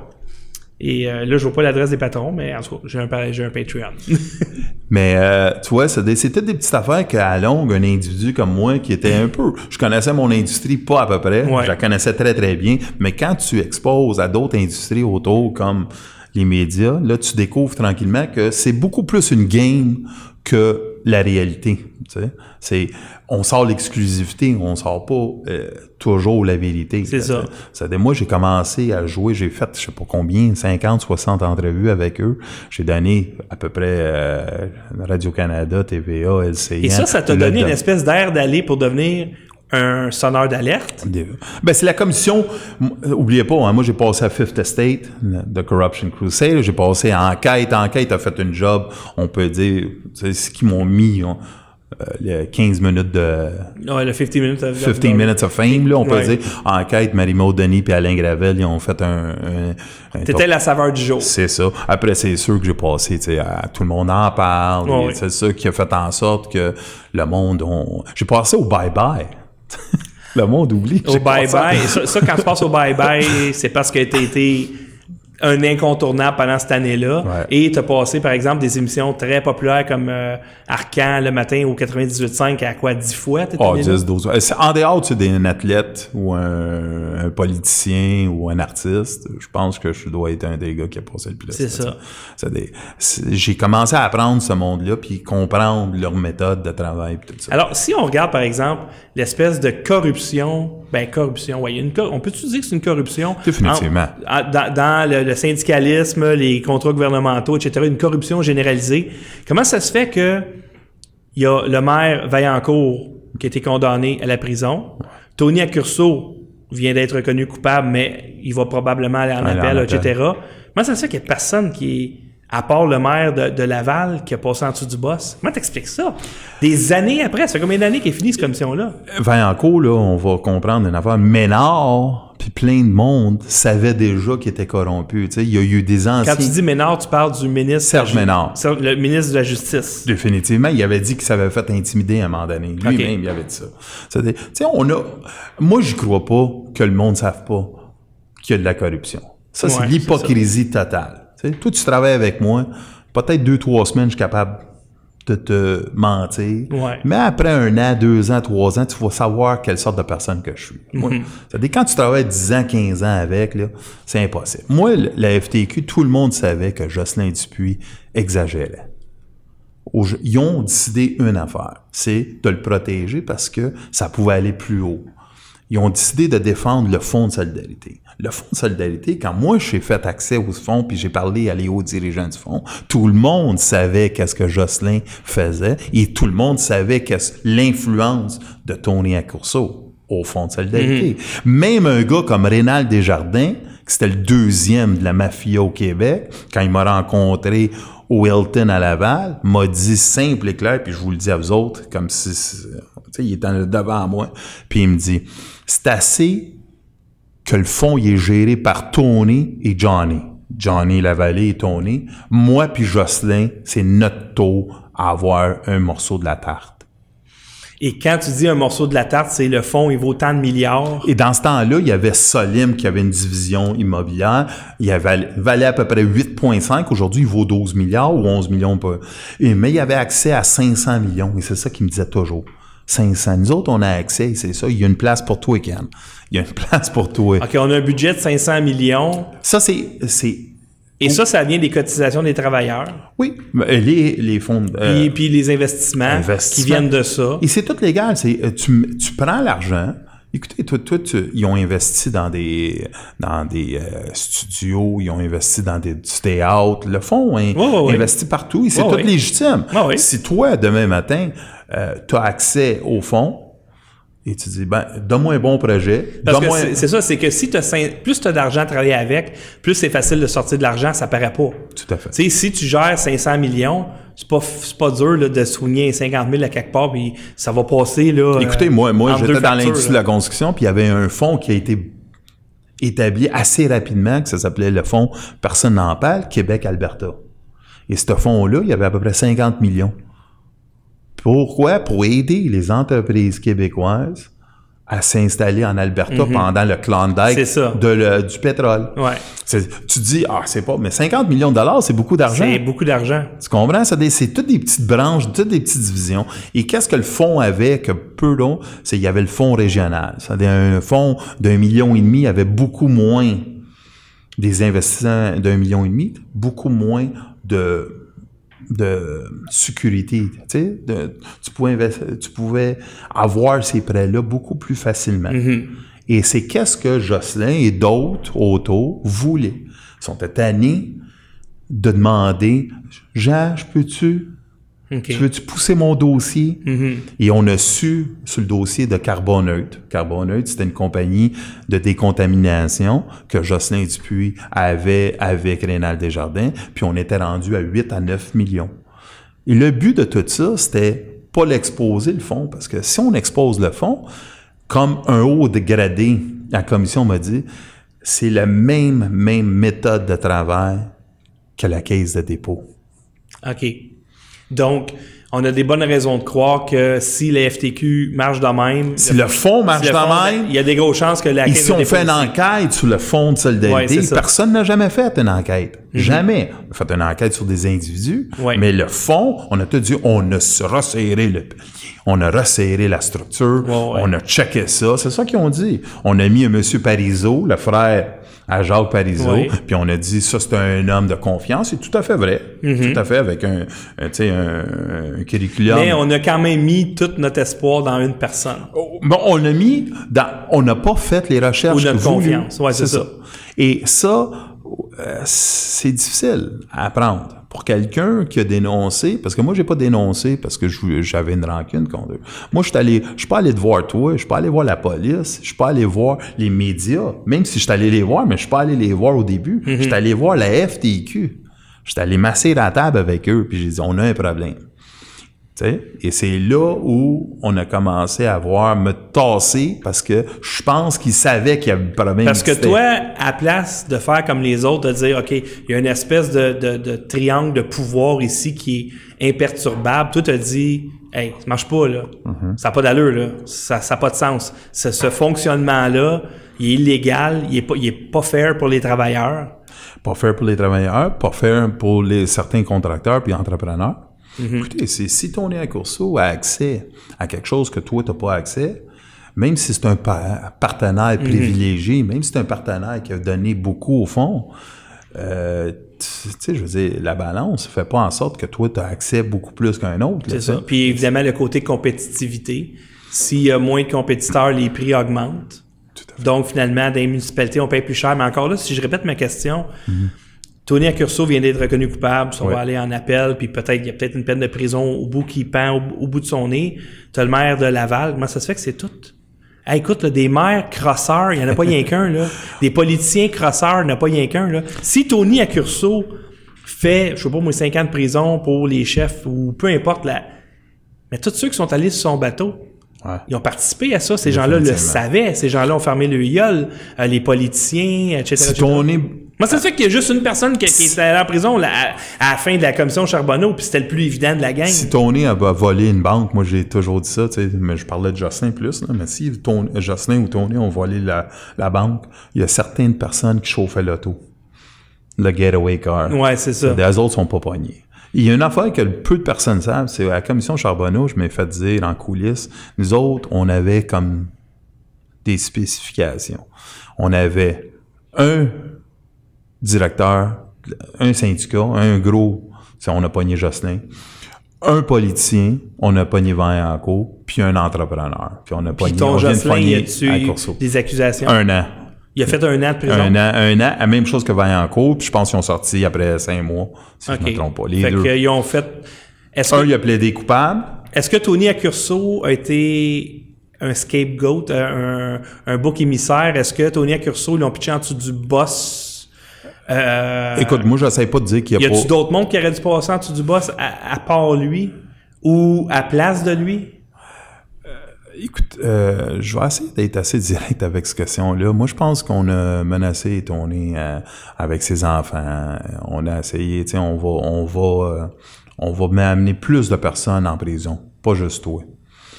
et euh, là, je vois pas l'adresse des patrons, mais en tout cas, j'ai un, j'ai un Patreon. mais euh, tu vois, c'était des petites affaires qu'à longue, un individu comme moi qui était un peu... Je connaissais mon industrie pas à peu près, je la connaissais très très bien, mais quand tu exposes à d'autres industries autour comme les médias, là, tu découvres tranquillement que c'est beaucoup plus une game que la réalité. C'est, on sort l'exclusivité, on sort pas euh, toujours la vérité. C'est ça. ça. Moi, j'ai commencé à jouer, j'ai fait, je sais pas combien, 50, 60 entrevues avec eux. J'ai donné à peu près euh, Radio-Canada, TVA, LCN. Et ça, ça t'a donné une espèce d'air d'aller pour devenir un sonneur d'alerte? Ben, c'est la commission. Oubliez pas, hein, moi j'ai passé à Fifth Estate, The Corruption Crusade. J'ai passé à enquête. Enquête a fait une job, on peut dire, c'est ce qu'ils m'ont mis. le 15 minutes de... Ouais, le 50 minutes of, 15 minutes of fame, là, on peut Ouais. dire. Enquête, Marie-Maud Denis puis Alain Gravel, ils ont fait un... un- un T'étais la saveur du jour. c'est ça. Après, c'est sûr que j'ai passé, tu sais, à- tout le monde en parle. Ouais. C'est ça qui a fait en sorte que le monde, on... j'ai passé au bye-bye. Le monde oublie. Au bye-bye. Ça, ça, quand tu passes au bye-bye, c'est parce que tu été un incontournable pendant cette année-là. Ouais. Et tu as passé, par exemple, des émissions très populaires comme euh, Arcan le matin au 98.5 à quoi, 10 fois? Oh, né là? 10, 12. Euh, c'est- En dehors, tu d'un athlète ou un, un politicien ou un artiste, je pense que je dois être un des gars qui a passé le plus. C'est ça. C'est des- J'ai commencé à apprendre ce monde-là, puis comprendre leur méthode de travail, tout ça. Alors, si on regarde, par exemple, l'espèce de corruption, ben corruption, ouais, il y a une cor- on peut-tu dire que c'est une corruption? Définitivement. En- en- dans, dans le, le syndicalisme, les contrats gouvernementaux, etc., une corruption généralisée. Comment ça se fait que il y a le maire Vaillancourt qui a été condamné à la prison, Tony Accurso vient d'être reconnu coupable, mais il va probablement aller en Aller en appel, appel. etc. Comment ça se fait qu'il n'y a personne qui est, à part le maire de, de Laval, qui a passé en dessous du boss? Comment t'expliques ça? Des années après, ça fait combien d'années qu'est finie cette commission-là? Vaillancourt, là, on va comprendre une affaire. Ménard, puis plein de monde savait déjà qu'il était corrompu. Tu sais, il y a eu des anciens... Quand tu dis Ménard, tu parles du ministre... Serge Ménard. Le ministre de la Justice. Définitivement, il avait dit qu'il s'avait fait intimider à un moment donné. Lui-même, il avait dit ça. Tu sais, on a. Moi, je crois pas que le monde ne savent pas qu'il y a de la corruption. Ça, Ouais, c'est l'hypocrisie totale. Toi, tu travailles avec moi, peut-être deux, trois semaines, je suis capable de te mentir. Ouais. Mais après un an, deux ans, trois ans, tu vas savoir quelle sorte de personne que je suis. Moi. C'est-à-dire, quand tu travailles 10 ans, 15 ans avec, c'est impossible. Moi, la FTQ, tout le monde savait que Jocelyn Dupuis exagérait. Ils ont décidé une affaire, c'est de le protéger parce que ça pouvait aller plus haut. Ils ont décidé de défendre le fonds de solidarité. Le fonds de solidarité, quand moi j'ai fait accès au fonds puis j'ai parlé à les hauts dirigeants du fonds, tout le monde savait qu'est-ce que Jocelyn faisait et tout le monde savait qu'est-ce l'influence de Tony Accourceau au fonds de solidarité. Même un gars comme Rénal Desjardins, que c'était le deuxième de la mafia au Québec, quand il m'a rencontré au Hilton à Laval, m'a dit simple et clair, puis je vous le dis à vous autres, comme si, tu sais, il était devant moi, puis il me dit, c'est assez que le fonds il est géré par Tony et Johnny. Johnny Lavallée et Tony. Moi puis Jocelyn, c'est notre taux à avoir un morceau de la tarte. Et quand tu dis un morceau de la tarte, c'est le fond, il vaut tant de milliards? Et dans ce temps-là, il y avait Solim qui avait une division immobilière. Il avait, valait à peu près 8,5. Aujourd'hui, il vaut 12 milliards ou 11 millions. Peu. Et, mais il avait accès à 500 millions. Et c'est ça qu'il me disait toujours. 500. Nous autres, on a accès, c'est ça. Il y a une place pour toi, Ken. Il y a une place pour toi. OK, on a un budget de 500 millions. Ça, c'est, c'est, Et ça, ça vient des cotisations des travailleurs. oui, mais les, les fonds, de- euh, Puis, puis les investissements, investissements. qui viennent de ça. Et c'est tout légal. C'est, euh, tu, tu prends l'argent. Écoutez, toi, toi, tu- ils ont investi dans des, dans des euh, studios, ils ont investi dans des, du théâtre. Le fonds hein, Ouais, ouais, ouais. investi partout et c'est tout légitime. Ouais, ouais. Si toi, demain matin, tu as accès au fonds et tu dis, ben, donne-moi un bon projet. Parce que donne-moi- c'est c'est ça, c'est que si t'as plus tu as d'argent à travailler avec, plus c'est facile de sortir de l'argent, ça paraît pas. Tout à fait. Si tu gères 500 millions, c'est pas, c'est pas dur là, de soigner 50 000 à quelque part, puis ça va passer. Là, Écoutez, euh, moi, moi entre j'étais dans l'industrie de la construction, puis il y avait un fonds qui a été établi assez rapidement, que ça s'appelait le fonds Personne n'en parle, Québec-Alberta. Et ce fonds-là, il y avait à peu près 50 millions. Pourquoi? Pour aider les entreprises québécoises à s'installer en Alberta pendant le Klondike de le- du pétrole. Ouais. Tu dis, ah, c'est pas, mais 50 millions de dollars, c'est beaucoup d'argent. C'est beaucoup d'argent. Tu comprends? C'est toutes des petites branches, toutes des petites divisions. Et qu'est-ce que le fonds avait que peu d'ont? C'est qu'il y avait le fonds régional. C'est-à-dire un fonds d'un million et demi avait beaucoup moins des investisseurs d'un million et demi, beaucoup moins de de sécurité, tu sais, de- tu pouvais tu pouvais avoir ces prêts-là beaucoup plus facilement. Et c'est qu'est-ce que Jocelyn et d'autres autour voulaient. Ils sont tannés de demander Jean, je peux-tu OK. tu veux-tu pousser mon dossier? Et on a su sur le dossier de Carboneutre. Carboneutre, c'était une compagnie de décontamination que Jocelyn Dupuis avait avec Rénal Desjardins, puis on était rendu à 8 à 9 millions. Et le but de tout ça, c'était pas l'exposer, le fond, parce que si on expose le fond, comme un haut dégradé, la commission m'a dit, c'est la même, même méthode de travail que la caisse de dépôt. OK. Donc, on a des bonnes raisons de croire que si les FTQ marche de même... Si le, fonds marche de même... Il y a des grosses chances que la Ici, on fait une enquête sur le fonds de solidarité. Personne n'a jamais fait une enquête. Mhm. Jamais. On a fait une enquête sur des individus. Mais le fonds, on a tout dit, on a resserré le on a resserré la structure, on a checké ça. C'est ça qu'ils ont dit. On a mis un monsieur Parizeau, le frère à Jacques Parizeau, puis on a dit ça c'est un homme de confiance, c'est tout à fait vrai, mm-hmm. tout à fait avec un, un, un, un, curriculum. Mais on a quand même mis tout notre espoir dans une personne. Oh, bon, on a mis dans, on n'a pas fait les recherches. Ou notre confiance, ouais, c'est ça. Et ça, euh, c'est difficile à apprendre pour quelqu'un qui a dénoncé, parce que moi, j'ai pas dénoncé parce que j'avais une rancune contre eux. Moi, je suis allé, je suis pas allé te voir toi, je suis pas allé voir la police, je suis pas allé voir les médias, même si je suis allé les voir, mais je suis pas allé les voir au début. Mm-hmm. Je suis allé voir la FTQ. Je suis allé masser la table avec eux, puis j'ai dit, on a un problème. Et c'est là où on a commencé à voir me tasser parce que je pense qu'ils savaient qu'il y avait un problème. Parce que toi, à place de faire comme les autres, de dire, OK, il y a une espèce de, triangle de pouvoir ici qui est imperturbable, toi, tu as dit, hey, ça marche pas, là. Mm-hmm. Ça n'a pas d'allure, là. Ça n'a pas de sens. Ce, ce fonctionnement-là, il est illégal, il est pas, il est pas fair pour les travailleurs. Pas fair pour les travailleurs, pas fair pour les, certains contracteurs puis entrepreneurs. Mhm. Écoutez, si ton Corso a accès à quelque chose que toi, tu n'as pas accès, même si c'est un partenaire mhm. privilégié, même si c'est un partenaire qui a donné beaucoup au fond, euh, tu sais, je veux dire, la balance ne fait pas en sorte que toi, tu as accès beaucoup plus qu'un autre. C'est ça. Puis évidemment, le côté compétitivité. S'il y a moins de compétiteurs, les prix augmentent. Donc, finalement, dans les municipalités, on paye plus cher. Mais encore là, si je répète ma question, mhm. Tony Accurso vient d'être reconnu coupable, on va aller en appel, puis peut-être il y a peut-être une peine de prison au bout qui pend au, bout de son nez. Tu as le maire de Laval, comment ça se fait que c'est tout? écoute, des maires crosseurs, il n'y en a pas rien qu'un, là. Des politiciens crosseurs, il n'y en a pas rien qu'un, là. Si Tony Accurso fait, je sais pas moi, 5 ans de prison pour les chefs, ou peu importe, la... mais tous ceux qui sont allés sur son bateau, Ils ont participé à ça. Ces gens-là le savaient. Ces gens-là ont fermé le gueule. Euh, les politiciens, etc. Si Tony moi, se fait qu'il y a juste une personne qui, qui était en prison à, la fin de la commission Charbonneau, puis c'était le plus évident de la gang. Si Tony a volé une banque, moi j'ai toujours dit ça, mais je parlais de Jocelyn plus, mais si Jocelyn ou Tony ont volé la, banque, il y a certaines personnes qui chauffaient l'auto. Le getaway car. Ouais, c'est ça. Les autres sont pas poignés. Il y a une affaire que peu de personnes savent, c'est à la commission Charbonneau, je m'ai fait dire en coulisses, nous autres, on avait comme des spécifications. On avait un directeur, un syndicat, un gros, on a pogné Jocelyn, un politicien, on a pogné Vaillancourt, puis un entrepreneur. Puis on a pogné, ton Jocelyn, il a des accusations? Un an. Il a fait un an de prison? Un an, un an, la même chose que Vaillancourt, puis je pense qu'ils ont sorti après cinq mois, si je ne me trompe pas. Les fait deux. Ils ont fait... un, il a plaidé coupable. Est-ce que Tony Accurso a été un scapegoat, un, un bouc émissaire? Est-ce que Tony Accurso, ils l'ont pitché en dessous du boss euh, Écoute, moi, j'essaie pas de dire qu'il y a, y a d'autres mondes qui auraient dû passer en dessous du boss à, part lui ou à place de lui? Euh, écoute, euh, je vais essayer d'être assez direct avec cette question-là. Moi, je pense qu'on a menacé Tony euh, avec ses enfants. On a essayé, tu sais, on va, on va, on va amener plus de personnes en prison, pas juste toi.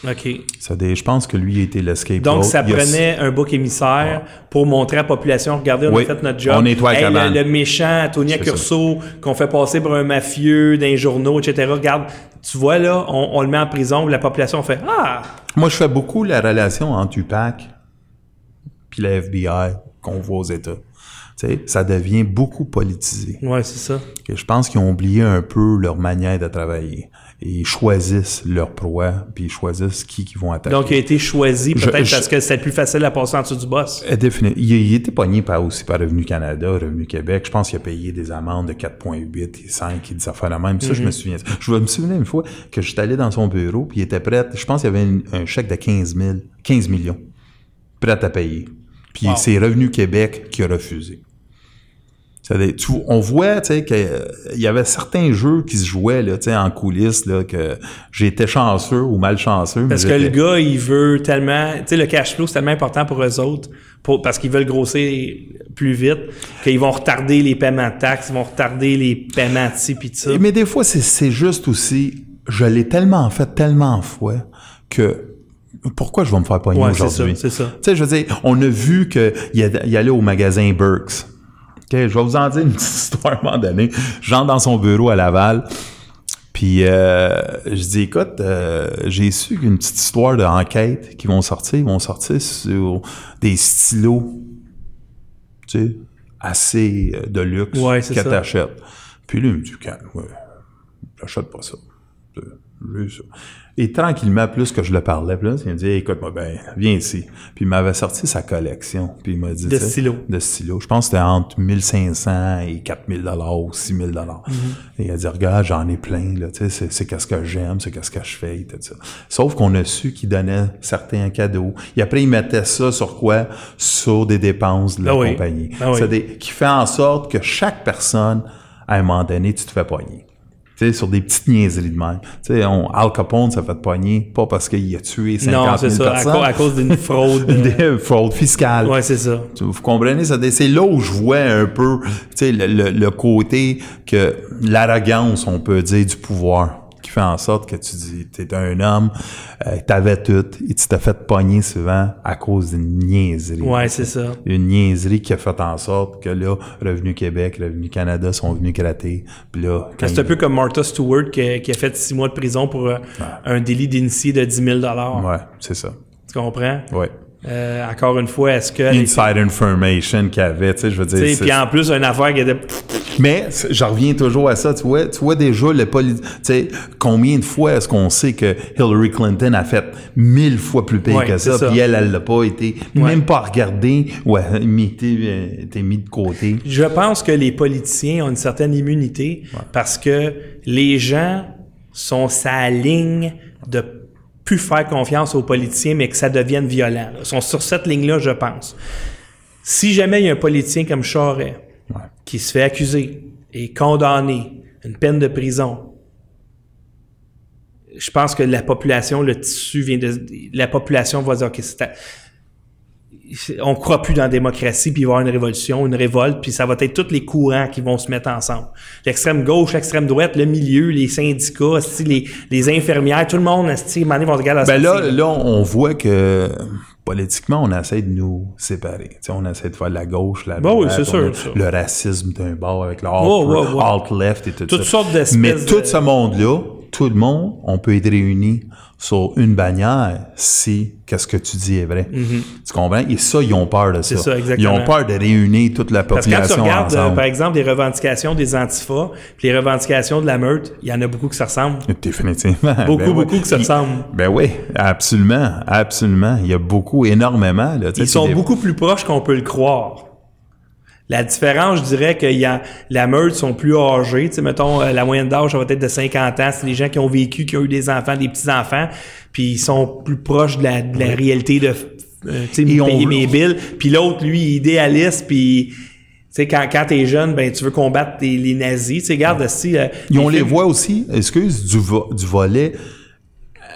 OK. Ça, je pense que lui était l'escape Donc, ça prenait un bouc émissaire pour montrer à la population, regardez, on a fait notre job. On nettoie hey, le, le, méchant Antonia Curso, qu'on fait passer pour un mafieux dans les journaux, etc. Regarde, tu vois là, on, le met en prison, la population fait Ah! Moi, je fais beaucoup la relation entre UPAC puis la FBI qu'on voit aux États. ça devient beaucoup politisé. Ouais, c'est ça. je pense qu'ils ont oublié un peu leur manière de travailler ils choisissent leur proie, puis ils choisissent qui qui vont attaquer. Donc, il a été choisi peut-être parce que c'était plus facile à passer en dessous du boss. Définitivement. Il, il, était pogné par, aussi par Revenu Canada, Revenu Québec. Je pense qu'il a payé des amendes de 4,8 et 5 et des affaires la même. Ça, je me mhm. souviens. Je me souviens une fois que j'étais allé dans son bureau, puis il était prêt. Je pense qu'il y avait un chèque de 15 000, 15 millions, prêt à payer. Puis c'est Revenu Québec qui a refusé. Tu- on voit, qu'il y avait certains jeux qui se jouaient, là, en coulisses, là, que j'étais chanceux ou malchanceux. Parce que le gars, il veut tellement... Le cash flow, c'est tellement important pour eux autres, pour, parce qu'ils veulent grossir plus vite, qu'ils vont retarder les paiements de taxes, ils vont retarder les paiements de ci pis de ça. Mais des fois, c'est, juste aussi, je l'ai tellement fait tellement fois que pourquoi je vais me faire pogner Ouais, aujourd'hui? c'est ça. Tu sais, je veux dire, on a vu qu'il il allait au magasin Burks. Je vais vous en dire une petite histoire à un moment donné. J'entre dans son bureau à Laval, puis euh, je dis, écoute, euh, j'ai su qu'une petite histoire d'enquête qui vont sortir, ils vont sortir sur des stylos, tu sais, assez euh, de luxe Ouais, que t'achètes. Puis lui, il me dit, calme, ouais, j'achète pas ça. Et tranquillement, plus que je le parlais, plus, il me dit, écoute-moi, ben, viens ici. Puis il m'avait sorti sa collection. Puis il m'a dit, De stylos. De stylos. Je pense que c'était entre 1500 et 4000 dollars ou 6000 dollars. Mm-hmm. Et il a dit, regarde, j'en ai plein, là, tu sais, c'est, c'est qu'est-ce que j'aime, c'est qu'est-ce que je fais, et tout ça. Sauf qu'on a su qu'il donnait certains cadeaux. Et après, il mettait ça sur quoi? Sur des dépenses de la Ah oui. compagnie. Ah oui. Des, qui fait en sorte que chaque personne, à un moment donné, tu te fais pogner. Sais, sur des petites niaiseries de même. Tu sais, on, Al Capone, ça fait pogner, pas parce qu'il a tué 50 000 Non, c'est ça, à, personnes. à cause d'une fraude. Des fraudes fiscales. ouais, c'est ça. Vous comprenez? ça? C'est là où je vois un peu tu sais, le, le- le côté que l'arrogance, on peut dire, du pouvoir, qui fait en sorte que tu dis, t'es un homme, euh, t'avais tout, et tu t'es fait pogner souvent à cause d'une niaiserie. Ouais, c'est ça. Une niaiserie qui a fait en sorte que là, Revenu Québec, Revenu Canada sont venus gratter. Puis là, C'est un peu comme Martha Stewart qui a, qui a fait six mois de prison pour euh, un délit d'initié de 10 000 Ouais, c'est ça. Tu comprends? Ouais. Euh, encore une fois, est-ce que... les- Inside information qu'il y avait, tu sais, je veux dire. Puis en plus, une affaire qui était... Mais je reviens toujours à ça. Tu vois, tu vois déjà le poli- tu sais, combien de fois est-ce qu'on sait que Hillary Clinton a fait mille fois plus pire Ouais, que ça, puis elle, elle l'a pas été, Ouais. même pas regardée ou elle a été, euh, été mis de côté. Je pense que les politiciens ont une certaine immunité parce que les gens sont sa ligne de plus faire confiance aux politiciens, mais que ça devienne violent. là. Ils sont sur cette ligne-là, je pense. Si jamais il y a un politicien comme Charest Ouais. qui se fait accuser et condamné, une peine de prison, je pense que la population, le tissu vient de... La population va dire, OK, On croit plus dans la démocratie, puis il va y avoir une révolution, une révolte, puis ça va être tous les courants qui vont se mettre ensemble. L'extrême gauche, l'extrême droite, le milieu, les syndicats, les, les infirmières, tout le monde, donné, vont se regarder Ben la là, là, on voit que politiquement, on essaie de nous séparer. Tu sais, on essaie de faire la gauche, la Bon, oui, droite, sûr, a le racisme d'un bord avec le alt-left et tout Toutes ça. sortes d'espèces Mais de- tout ce monde-là, tout le monde, on peut être réunis sur une bannière si qu'est-ce que tu dis est vrai. Tu comprends? Et ça, ils ont peur de ça. Mm-hmm. Ils ont peur de réunir toute la Parce que quand tu population regardes, euh, par exemple, les revendications des antifas, puis les revendications de la meute, il y en a beaucoup qui se ressemblent. Définitivement. Beaucoup, Ben oui. beaucoup qui se ressemblent. Ben oui, absolument, absolument. Il y a beaucoup, énormément. Là, Ils sont beaucoup plus proches qu'on peut le croire. La différence, je dirais que y a, la meute sont plus âgés. Tu sais, mettons, euh, la moyenne d'âge, ça va être de 50 ans. C'est des gens qui ont vécu, qui ont eu des enfants, des petits-enfants, puis ils sont plus proches de la, de la réalité de, euh, tu sais, payer mes billes. Puis l'autre, lui, il est idéaliste, puis... Tu sais, quand, quand t'es jeune, ben, tu veux combattre les nazis. Tu sais, regarde, si... euh, Ils les films- voit aussi, excuse, du, vo- du volet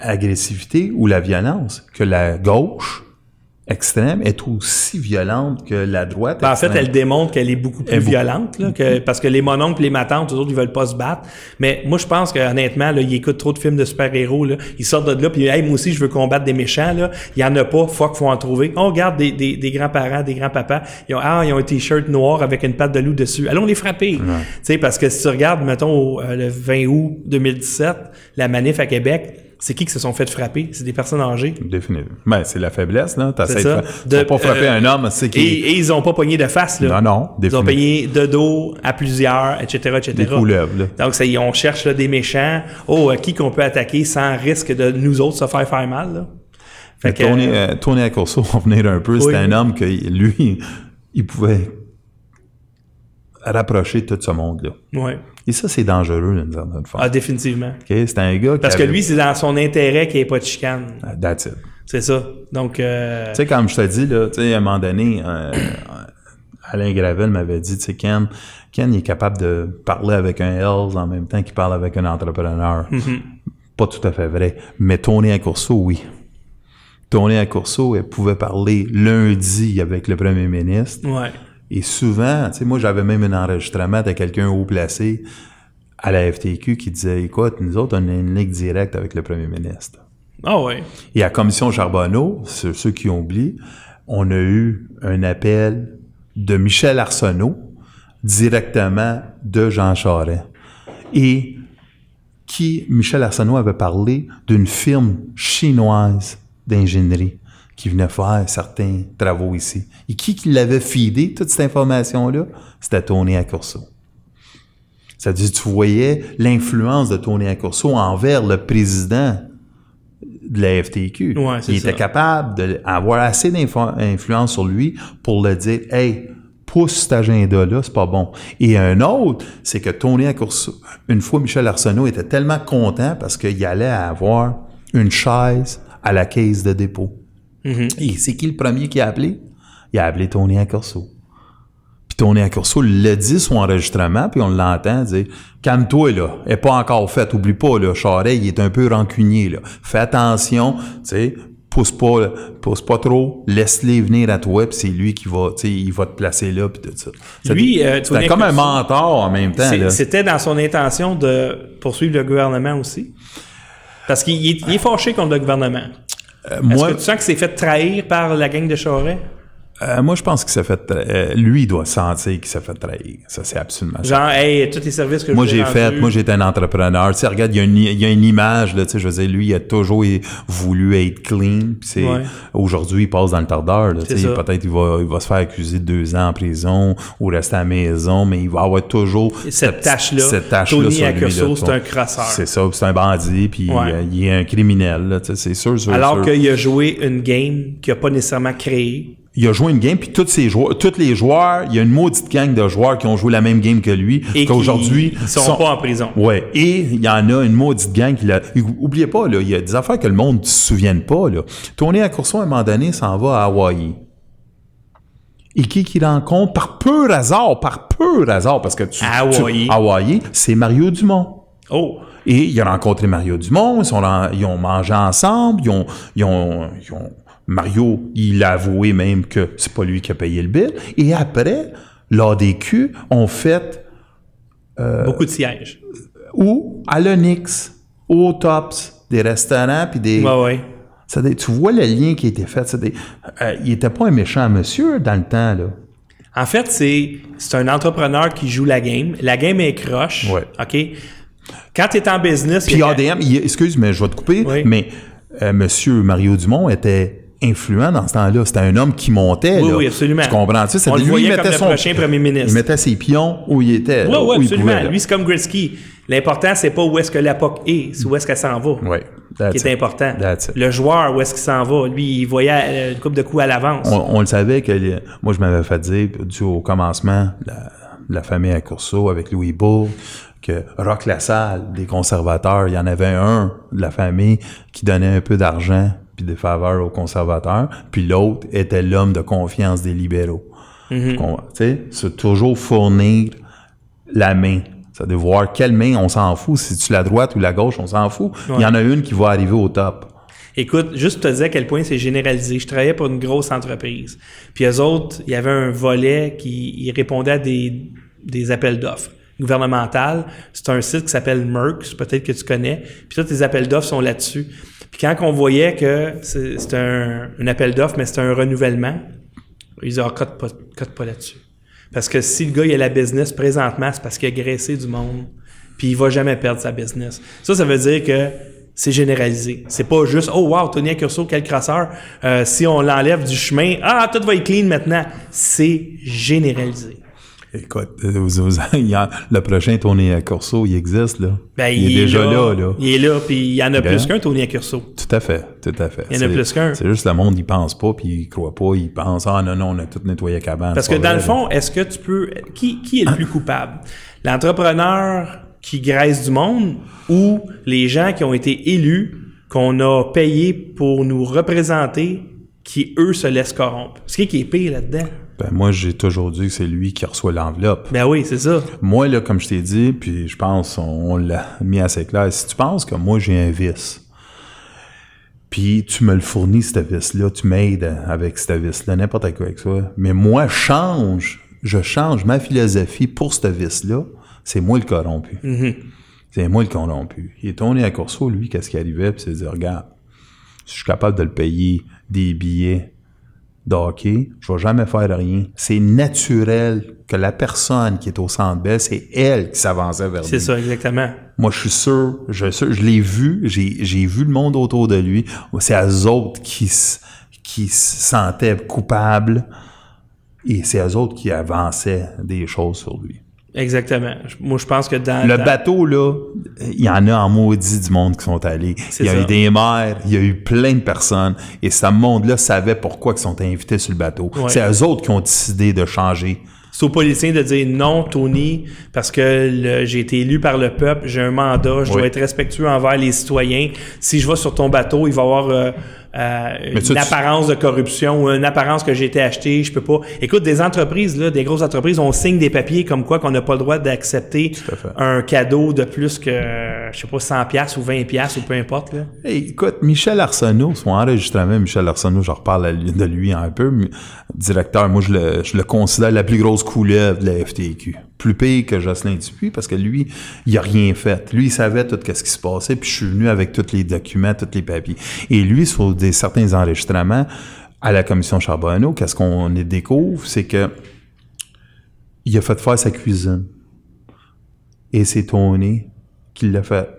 agressivité ou la violence, que la gauche extrême est aussi violente que la droite Ben, en fait, elle démontre qu'elle est beaucoup plus beaucoup- violente, là, que, parce que les mononcles, les matantes, eux autres, ils veulent pas se battre. Mais moi, je pense que honnêtement, là, ils écoutent trop de films de super-héros. Là. Ils sortent de là, puis hey, moi aussi, je veux combattre des méchants. Là. Il y en a pas, fuck, faut en trouver. On regarde des, des, des grands-parents, des grands-papas. Ils ont, ah, ils ont un t-shirt noir avec une patte de loup dessus. Allons les frapper. Tu sais, parce que si tu regardes, mettons, au, euh, le 20 août 2017, la manif à Québec, c'est qui qui se sont fait frapper? C'est des personnes âgées? Définitivement. Ben, c'est la faiblesse, là. T'essaies C'est de De- pas frapper euh, un homme, c'est Et, qui? et ils ont pas pogné de face, là. Non, non, Ils ont payé de dos à plusieurs, etc., etc. Des couleuvres, là. Donc, on cherche là, des méchants. Oh, euh, qui qu'on peut attaquer sans risque de nous autres se faire faire mal, là? Fait que, Tony, euh, Tony Accorso, on venir un peu, c'était Oui. un homme que lui, il pouvait rapprocher tout ce monde-là. ouais. Et ça, c'est dangereux, d'une certaine façon. Ah, définitivement. OK? C'était un gars qui Parce que avait- lui, c'est dans son intérêt qu'il n'y ait pas de chicane. That's it. C'est ça. Donc, euh, Tu sais, comme je te dis, là, tu sais, à un moment donné, euh, Alain Gravel m'avait dit, tu sais, Ken, Ken il est capable de parler avec un Hells en même temps qu'il parle avec un entrepreneur. Mm-hmm. Pas tout à fait vrai. Mais Tony Accourceau, oui. Tony Accourceau, elle pouvait parler lundi avec le premier ministre. Ouais. Et souvent, tu sais, moi, j'avais même un enregistrement de quelqu'un haut placé à la FTQ qui disait, écoute, nous autres, on a une ligne directe avec le premier ministre. Ah ouais. Et à Commission Charbonneau, ceux qui oublient, on a eu un appel de Michel Arsenault directement de Jean Charest. Et qui, Michel Arsenault avait parlé d'une firme chinoise d'ingénierie qui venait faire certains travaux ici. Et qui, qui l'avait feedé, toute cette information-là? C'était Tony Accorso. C'est-à-dire, tu voyais l'influence de Tony Accorso envers le président de la FTQ. Ouais, Il ça. était capable d'avoir assez d'influence sur lui pour le dire, hey, pousse cet agenda-là, c'est pas bon. Et un autre, c'est que Tony Accorso, une fois Michel Arsenault était tellement content parce qu'il allait avoir une chaise à la caisse de dépôt. Et c'est qui le premier qui a appelé? Il a appelé Tony Accorso. Puis Tony Accorso l'a dit son enregistrement, puis on l'entend dire Calme-toi là, elle est pas encore faite, oublie pas, là, Charest, il est un peu rancunier, là. Fais attention, tu sais, pousse pas, pousse pas trop, laisse-les venir à toi, puis c'est lui qui va, tu sais, il va te placer là, puis tout ça. Lui, euh, C'était comme un mentor en même temps. C'était dans son intention de poursuivre le gouvernement aussi? Parce qu'il est, est fâché contre le gouvernement. Euh, Est-ce moi, que tu sens que c'est fait trahir par la gang de Charest? Euh, moi, je pense qu'il s'est fait, tra- euh, lui, il doit sentir qu'il s'est fait trahir. Ça, c'est absolument ça. Genre, hey, tous les services que Moi, j'ai fait, moi, j'étais un entrepreneur. Tu sais, regarde, il y a une, il y a une image, là, tu sais, je veux dire, lui, il a toujours voulu être clean. Puis c'est, Ouais. aujourd'hui, il passe dans le tardeur, là, tu sais, peut-être il va, il va se faire accuser de deux ans en prison ou rester à la maison, mais il va avoir toujours Cette tâche-là. cette tâche-là Tony c'est un crosseur. C'est ça, c'est un bandit, puis Ouais. euh, il est un criminel, là, tu sais, c'est sûr, sûr, Alors qu'il a joué une game qu'il n'a pas nécessairement créée. Il a joué une game, puis tous ces joueurs, tous les joueurs, il y a une maudite gang de joueurs qui ont joué la même game que lui, Et qu'aujourd'hui qui sont, pas en prison. Ouais, et il y en a une maudite gang qui l'a. Oubliez pas, là, il y a des affaires que le monde ne se souvienne pas. Là. Tony Accourson, à un moment donné, s'en va à Hawaï. Et qui qu'il rencontre par pur hasard, par pur hasard, parce que tu. À tu- Hawaï. Hawaï, c'est Mario Dumont. Oh! Et il a rencontré Mario Dumont, ils, sont ils ont mangé ensemble, ils ont, ils ont, ils ont- Mario, il a avoué même que c'est pas lui qui a payé le bill. Et après, l'ADQ ont fait Beaucoup de sièges. ou à l'Onyx, au Tops, des restaurants, puis des... Ouais, ouais. Ça, tu vois le lien qui a été fait. des- euh, il était pas un méchant monsieur dans le temps, là. En fait, c'est c'est un entrepreneur qui joue la game. La game est croche. Ouais. OK? Quand tu es en business, Puis ADM, il- excuse, mais je vais te couper, Oui. mais euh, monsieur Mario Dumont était influent dans ce temps-là. C'était un homme qui montait, Oui, là. oui, absolument. Tu comprends-tu? On le lui, voyait il comme mettait le son- prochain premier ministre. Il mettait ses pions où il était. Oui, là, oui, absolument. pouvait. Lui, c'est comme Gretzky. L'important, c'est pas où est-ce que la POC est, c'est où est-ce qu'elle s'en va. That's Qui est important. Le joueur, où est-ce qu'il s'en va? Lui, il voyait euh, une coupe de coups à l'avance. On, on le savait que les- moi je m'avais fait dire dû au commencement la, la famille à Courceau avec Louis Bourg que Roch Lassalle des conservateurs, il y en avait un de la famille qui donnait un peu d'argent puis des faveurs aux conservateurs, puis l'autre était l'homme de confiance des libéraux. Tu sais, c'est toujours fournir la main. Ça de voir quelle main, on s'en fout. Si tu la droite ou la gauche, on s'en fout. Il y en a une qui va arriver au top. Écoute, juste te dire à quel point c'est généralisé. Je travaillais pour une grosse entreprise. Puis eux autres, il y avait un volet qui ils répondaient à des, des appels d'offres gouvernementales. C'est un site qui s'appelle Merx, peut-être que tu connais. Puis tous tes appels d'offres sont là-dessus. Puis quand on voyait que c'est un, un appel d'offres, mais c'est un renouvellement, ils disaient, ah, cote pas, cote pas là-dessus. Parce que si le gars il a la business présentement, c'est parce qu'il a graissé du monde, puis il va jamais perdre sa business. Ça, ça veut dire que c'est généralisé. C'est pas juste oh wow, Tony Accurso, quel crasseur. Euh, si on l'enlève du chemin, ah tout va être clean maintenant. C'est généralisé. Écoute, le prochain Tony Corso, il existe, là. Ben, il, est déjà là, là. Il est là, puis il y en a Ok. plus qu'un Tony Accurso. Tout à fait, tout à fait. Il y en a plus qu'un. C'est juste le monde, il pense pas, puis il croit pas, il pense, ah non, non, on a tout nettoyé la cabane. Parce que dans le fond, est-ce que tu peux. Qui, qui est le plus coupable? L'entrepreneur qui graisse du monde ou les gens qui ont été élus, qu'on a payés pour nous représenter, qui eux se laissent corrompre? Ce qui est pire là-dedans? Ben moi, j'ai toujours dit que c'est lui qui reçoit l'enveloppe. Ben oui, c'est ça. Moi, là, comme je t'ai dit, puis je pense, on, on l'a mis assez clair, si tu penses que moi, j'ai un vice, puis tu me le fournis, ce vice-là, tu m'aides avec ce vice-là, n'importe quoi avec ça, mais moi, change, je change ma philosophie pour ce vice-là, c'est moi le corrompu. C'est moi le corrompu. Il est tourné à Corso, lui, qu'est-ce qui arrivait, puis c'est de dire, regarde, si je suis capable de le payer des billets de hockey, je vais jamais faire rien. C'est naturel que la personne qui est au centre belle, c'est elle qui s'avançait vers lui. C'est ça, exactement. Moi, je suis sûr, je, je l'ai vu, j'ai, j'ai vu le monde autour de lui. C'est eux autres qui, qui se sentaient coupables et c'est eux autres qui avançaient des choses sur lui. Exactement. Moi, je pense que dans... Le dans- bateau, là, il y en a en maudit du monde qui sont allés. Il y a ça. eu des maires, il y a eu plein de personnes. Et ce monde-là savait pourquoi ils sont invités sur le bateau. Ouais. C'est eux autres qui ont décidé de changer. C'est aux policiers de dire non, Tony, parce que j'ai été élu par le peuple, j'ai un mandat, je Oui. dois être respectueux envers les citoyens. Si je vais sur ton bateau, il va y avoir euh, euh, une tu- apparence de corruption ou une apparence que j'ai été acheté, je peux pas. Écoute, des entreprises, là, des grosses entreprises, on signe des papiers comme quoi qu'on n'a pas le droit d'accepter un cadeau de plus que, je sais pas, 100 pièces ou 20 pièces ou peu importe. Là. Hey, écoute, Michel Arsenault, son enregistrement, Michel Arsenault, je reparle lui- de lui un peu, mais directeur, moi je le, je le considère la plus grosse couleuvre de la FTQ. Plus pire que Jocelyn Dupuis, parce que lui, il a rien fait. Lui, il savait tout ce qui se passait, puis je suis venu avec tous les documents, tous les papiers. Et lui, sur des, certains enregistrements, à la commission Charbonneau, qu'est-ce qu'on découvre, c'est que il a fait faire sa cuisine. Et c'est Tony qui l'a fait.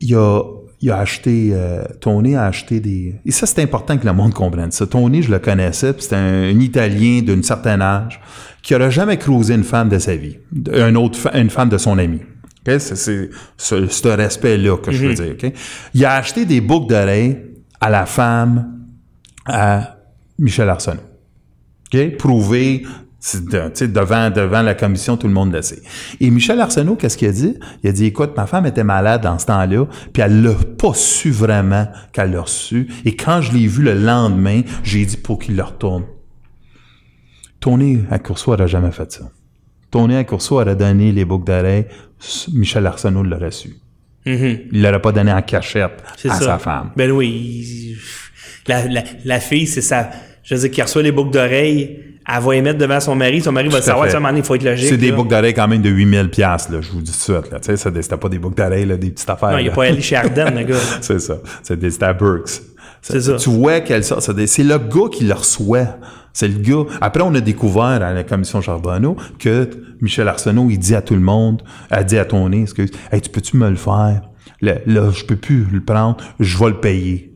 il a, il a acheté, euh, Tony a acheté des... Et ça, c'est important que le monde comprenne ça. Tony, je le connaissais, puis c'était un, un Italien d'un certain âge qui n'aurait jamais cruisé une femme de sa vie, un autre, une femme de son ami. C'est, ce, ce respect-là que je veux dire. ok? Il a acheté des boucles d'oreilles à la femme à Michel Arsenault. Prouvé, de- devant, devant la commission, tout le monde le sait. Et Michel Arsenault, qu'est-ce qu'il a dit? Il a dit, écoute, ma femme était malade dans ce temps-là, puis elle l'a pas su vraiment qu'elle l'a reçu. Et quand je l'ai vu le lendemain, j'ai dit pour qu'il le retourne. Tony à Coursois n'aurait jamais fait ça. Tony à Coursois aurait donné les boucles d'oreilles, Michel Arsenault l'aurait su. Mhm. Il l'aurait pas donné en cachette à ça. sa femme. Ben oui. La, la, la fille, c'est ça. Je veux dire, qui reçoit les boucles d'oreilles, elle va les mettre devant son mari. Son mari va à savoir, tu sais, à un moment donné, il faut être logique. C'est des là. boucles d'oreilles quand même de 8000 pièces là, je vous dis tout de suite. Là. Tu sais, ça, C'était pas des boucles d'oreilles, là, des petites affaires. Non, il n'est pas allé chez Ardennes, le gars. C'est ça. C'est des c'était à Burks. C'est ça. Tu vois qu'elle sort. C'est le gars qui le reçoit. C'est le gars. Après, on a découvert à la commission Charbonneau que Michel Arsenault, il dit à tout le monde, a dit à Tony, excuse, hey, tu peux-tu me le faire? Là, là, je peux plus le prendre. Je vais le payer.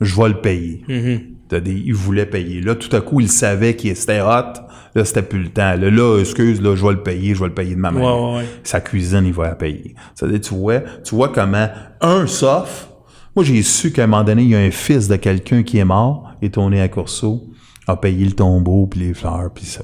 Je vais le payer. Mm-hmm. T'as des- il voulait payer. Là, tout à coup, il savait qu'il était hot. Là, c'était plus le temps. Là, là, excuse, là, je vais le payer, je vais le payer de ma main. Ouais, ouais. Sa cuisine, il va la payer. C'est-à-dire, tu vois, tu vois comment un sauf. Moi, j'ai su qu'à un moment donné, il y a un fils de quelqu'un qui est mort, et tourné à Corso, a payé le tombeau, puis les fleurs, puis ça.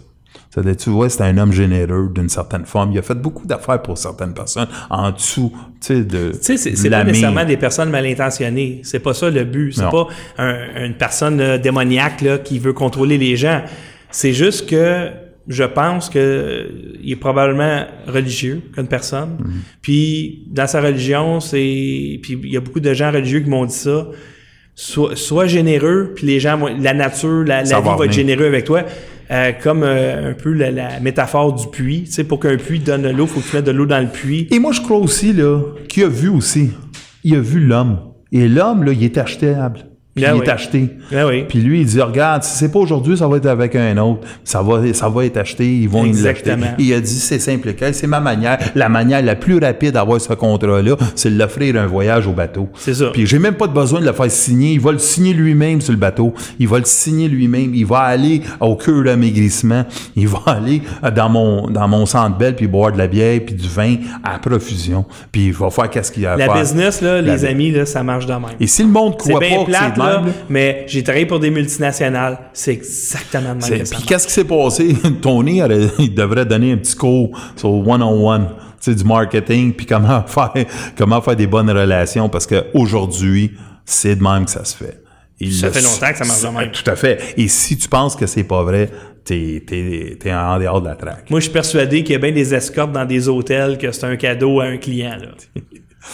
C'est-à-dire, tu vois, c'est un homme généreux d'une certaine forme. Il a fait beaucoup d'affaires pour certaines personnes en dessous, tu sais, de. Tu sais, c'est, pas nécessairement des personnes mal intentionnées. C'est pas ça le but. C'est pas un- une personne euh, démoniaque là, qui veut contrôler les gens. C'est juste que je pense que euh, il est probablement religieux comme personne. Mm-hmm. Puis dans sa religion, c'est puis il y a beaucoup de gens religieux qui m'ont dit ça. Sois, sois généreux, puis les gens, vont- la nature, la, vie va être généreux avec toi. Euh, comme euh, un peu la, la métaphore du puits. Tu sais, pour qu'un puits donne de l'eau, faut que tu mettes de l'eau dans le puits. Et moi, je crois aussi, là, qu'il a vu aussi. Il a vu l'homme. Et l'homme, là, il est achetable. Puis Ah il oui. est acheté. Ah oui. Puis lui, il dit, regarde, si c'est pas aujourd'hui, ça va être avec un autre. Ça va, ça va être acheté, ils vont l'acheter. Il a dit, c'est simple, c'est ma manière. La manière la plus rapide d'avoir ce contrat-là, c'est de l'offrir un voyage au bateau. C'est ça. Puis j'ai même pas de besoin de le faire signer. Il va le signer lui-même sur le bateau. Il va le signer lui-même. Il va aller au cœur d'amaigrissement. Il va aller dans mon, dans mon centre belle puis boire de la bière puis du vin à profusion. Puis il va faire qu'est-ce qu'il a à La faire. business, là, les La- amis, là, ça marche de même. Et si le monde croit pas que c'est de là, mais j'ai travaillé pour des multinationales. C'est exactement de même Puis qu'est-ce qui s'est passé? Tony, il devrait donner un petit cours sur one-on-one, tu sais, du marketing, puis comment faire, comment faire des bonnes relations, parce qu'aujourd'hui, c'est de même que ça se fait. ça fait longtemps que ça marche de même. Tout à fait. Et si tu penses que c'est pas vrai, t'es, t'es, en dehors de la traque. Moi, je suis persuadé qu'il y a bien des escortes dans des hôtels que c'est un cadeau à un client. Là.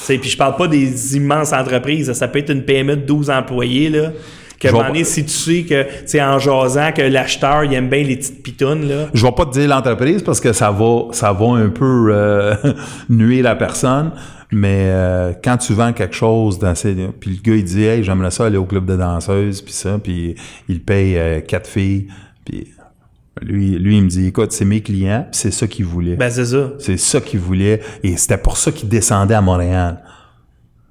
Puis je parle pas des immenses entreprises. Ça peut être une PME de 12 employés. Là, que un si tu sais que c'est en jasant que l'acheteur il aime bien les petites pitounes là. Je vais pas te dire l'entreprise parce que ça va ça va un peu euh, nuire la personne, mais euh, quand tu vends quelque chose dans ces puis le gars il dit hey j'aimerais ça aller au club de danseuses puis ça puis il paye euh, quatre filles puis lui, lui, il me dit, écoute, c'est mes clients, c'est ça qu'il voulait. Ben, c'est ça. C'est ça qu'il voulait. Et c'était pour ça qu'il descendait à Montréal.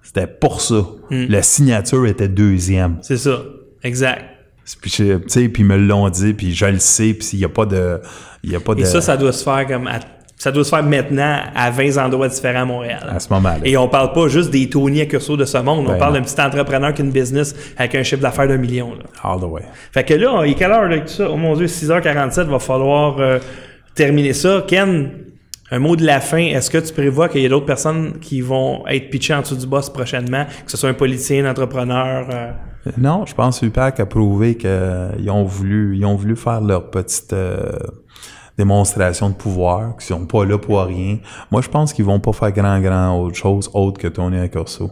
C'était pour ça. Hmm. La signature était deuxième. C'est ça. Exact. Puis, tu sais, puis ils me l'ont dit, puis je le sais, puis il n'y a pas de... Y a pas de... Et ça, ça doit se faire comme ça doit se faire maintenant à 20 endroits différents à Montréal. À ce moment-là. Et on parle pas juste des Tony à Curso de ce monde. on ben parle d'un petit entrepreneur qui a une business avec un chiffre d'affaires d'un million. Là. All the way. Fait que là, il est quelle heure là, tout ça? Oh mon Dieu, 6h47, va falloir euh, terminer ça. Ken, un mot de la fin. Est-ce que tu prévois qu'il y a d'autres personnes qui vont être pitchées en dessous du boss prochainement, que ce soit un politicien, un entrepreneur? Euh? Non, je pense que UPAC a prouvé qu'ils ont voulu, ils ont voulu faire leur petite... Euh, démonstration de pouvoir, qui sont pas là pour rien. Moi, je pense qu'ils vont pas faire grand, grand autre chose autre que Tony Accorso.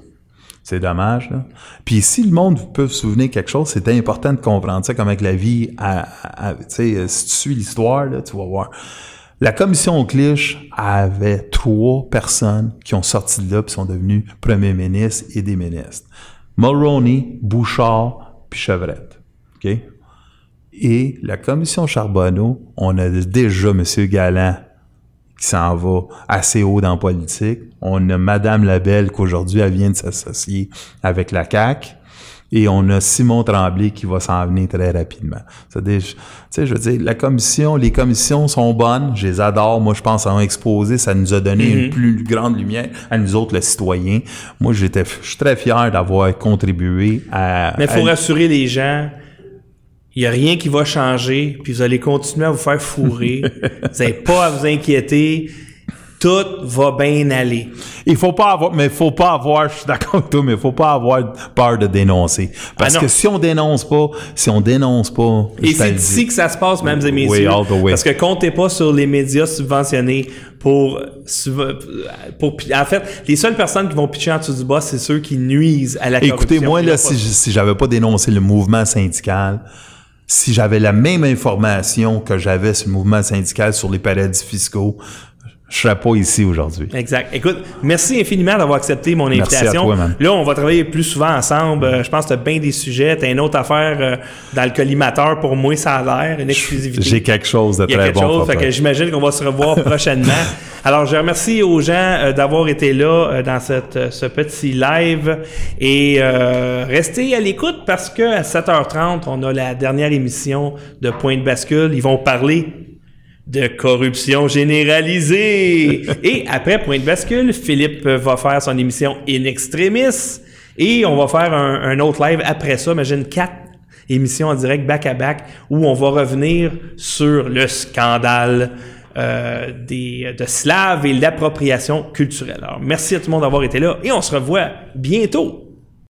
C'est dommage, là. Puis si le monde peut se souvenir quelque chose, c'est important de comprendre ça comme avec la vie. À, tu sais, si tu suis l'histoire, là, tu vas voir. La commission Clich avait trois personnes qui ont sorti de là et sont devenus premiers ministres et des ministres. Mulroney, Bouchard, puis Chevrette. OK? Et la commission Charbonneau, on a déjà M. Galland qui s'en va assez haut dans la politique. On a Madame Labelle qu'aujourd'hui, elle vient de s'associer avec la CAQ. Et on a Simon Tremblay qui va s'en venir très rapidement. Tu sais, je veux dire, la commission, les commissions sont bonnes, je les adore. Moi, je pense à un exposé, ça nous a donné une mm-hmm. plus grande lumière à nous autres, les citoyens. Moi, j'étais, je suis très fier d'avoir contribué à... Mais il faut rassurer les gens il n'y a rien qui va changer, puis vous allez continuer à vous faire fourrer. vous n'avez pas à vous inquiéter. Tout va bien aller. Il faut pas avoir, mais faut pas avoir, je suis d'accord avec toi, mais il faut pas avoir peur de dénoncer. Parce ah que si on dénonce pas, si on dénonce pas. Et c'est ici que ça se passe, mesdames et messieurs. Parce que comptez pas sur les médias subventionnés pour, pour, en fait, les seules personnes qui vont pitcher en dessous du bas, c'est ceux qui nuisent à la corruption. Écoutez, moi, là, si, si j'avais pas dénoncé le mouvement syndical, si j'avais la même information que j'avais sur mouvement syndical sur les paradis fiscaux, je serais pas ici aujourd'hui. Exact. Écoute, merci infiniment d'avoir accepté mon invitation. Merci à toi, Là, on va travailler plus souvent ensemble. Euh, je pense que tu as bien des sujets. Tu as une autre affaire euh, dans le collimateur pour moi, ça a l'air, une exclusivité. J'ai quelque chose de Il y a très quelque bon. Chose, fait que j'imagine qu'on va se revoir prochainement. Alors, je remercie aux gens euh, d'avoir été là dans cette, ce petit live et restez à l'écoute parce que à 7h30, on a la dernière émission de Point de bascule. Ils vont parler de corruption généralisée. et après Point de bascule, Philippe va faire son émission In Extremis et on va faire un, autre live après ça. Imagine quatre émissions en direct back-à-back où on va revenir sur le scandale euh, des, de Slaves et l'appropriation culturelle. Alors, merci à tout le monde d'avoir été là et on se revoit bientôt.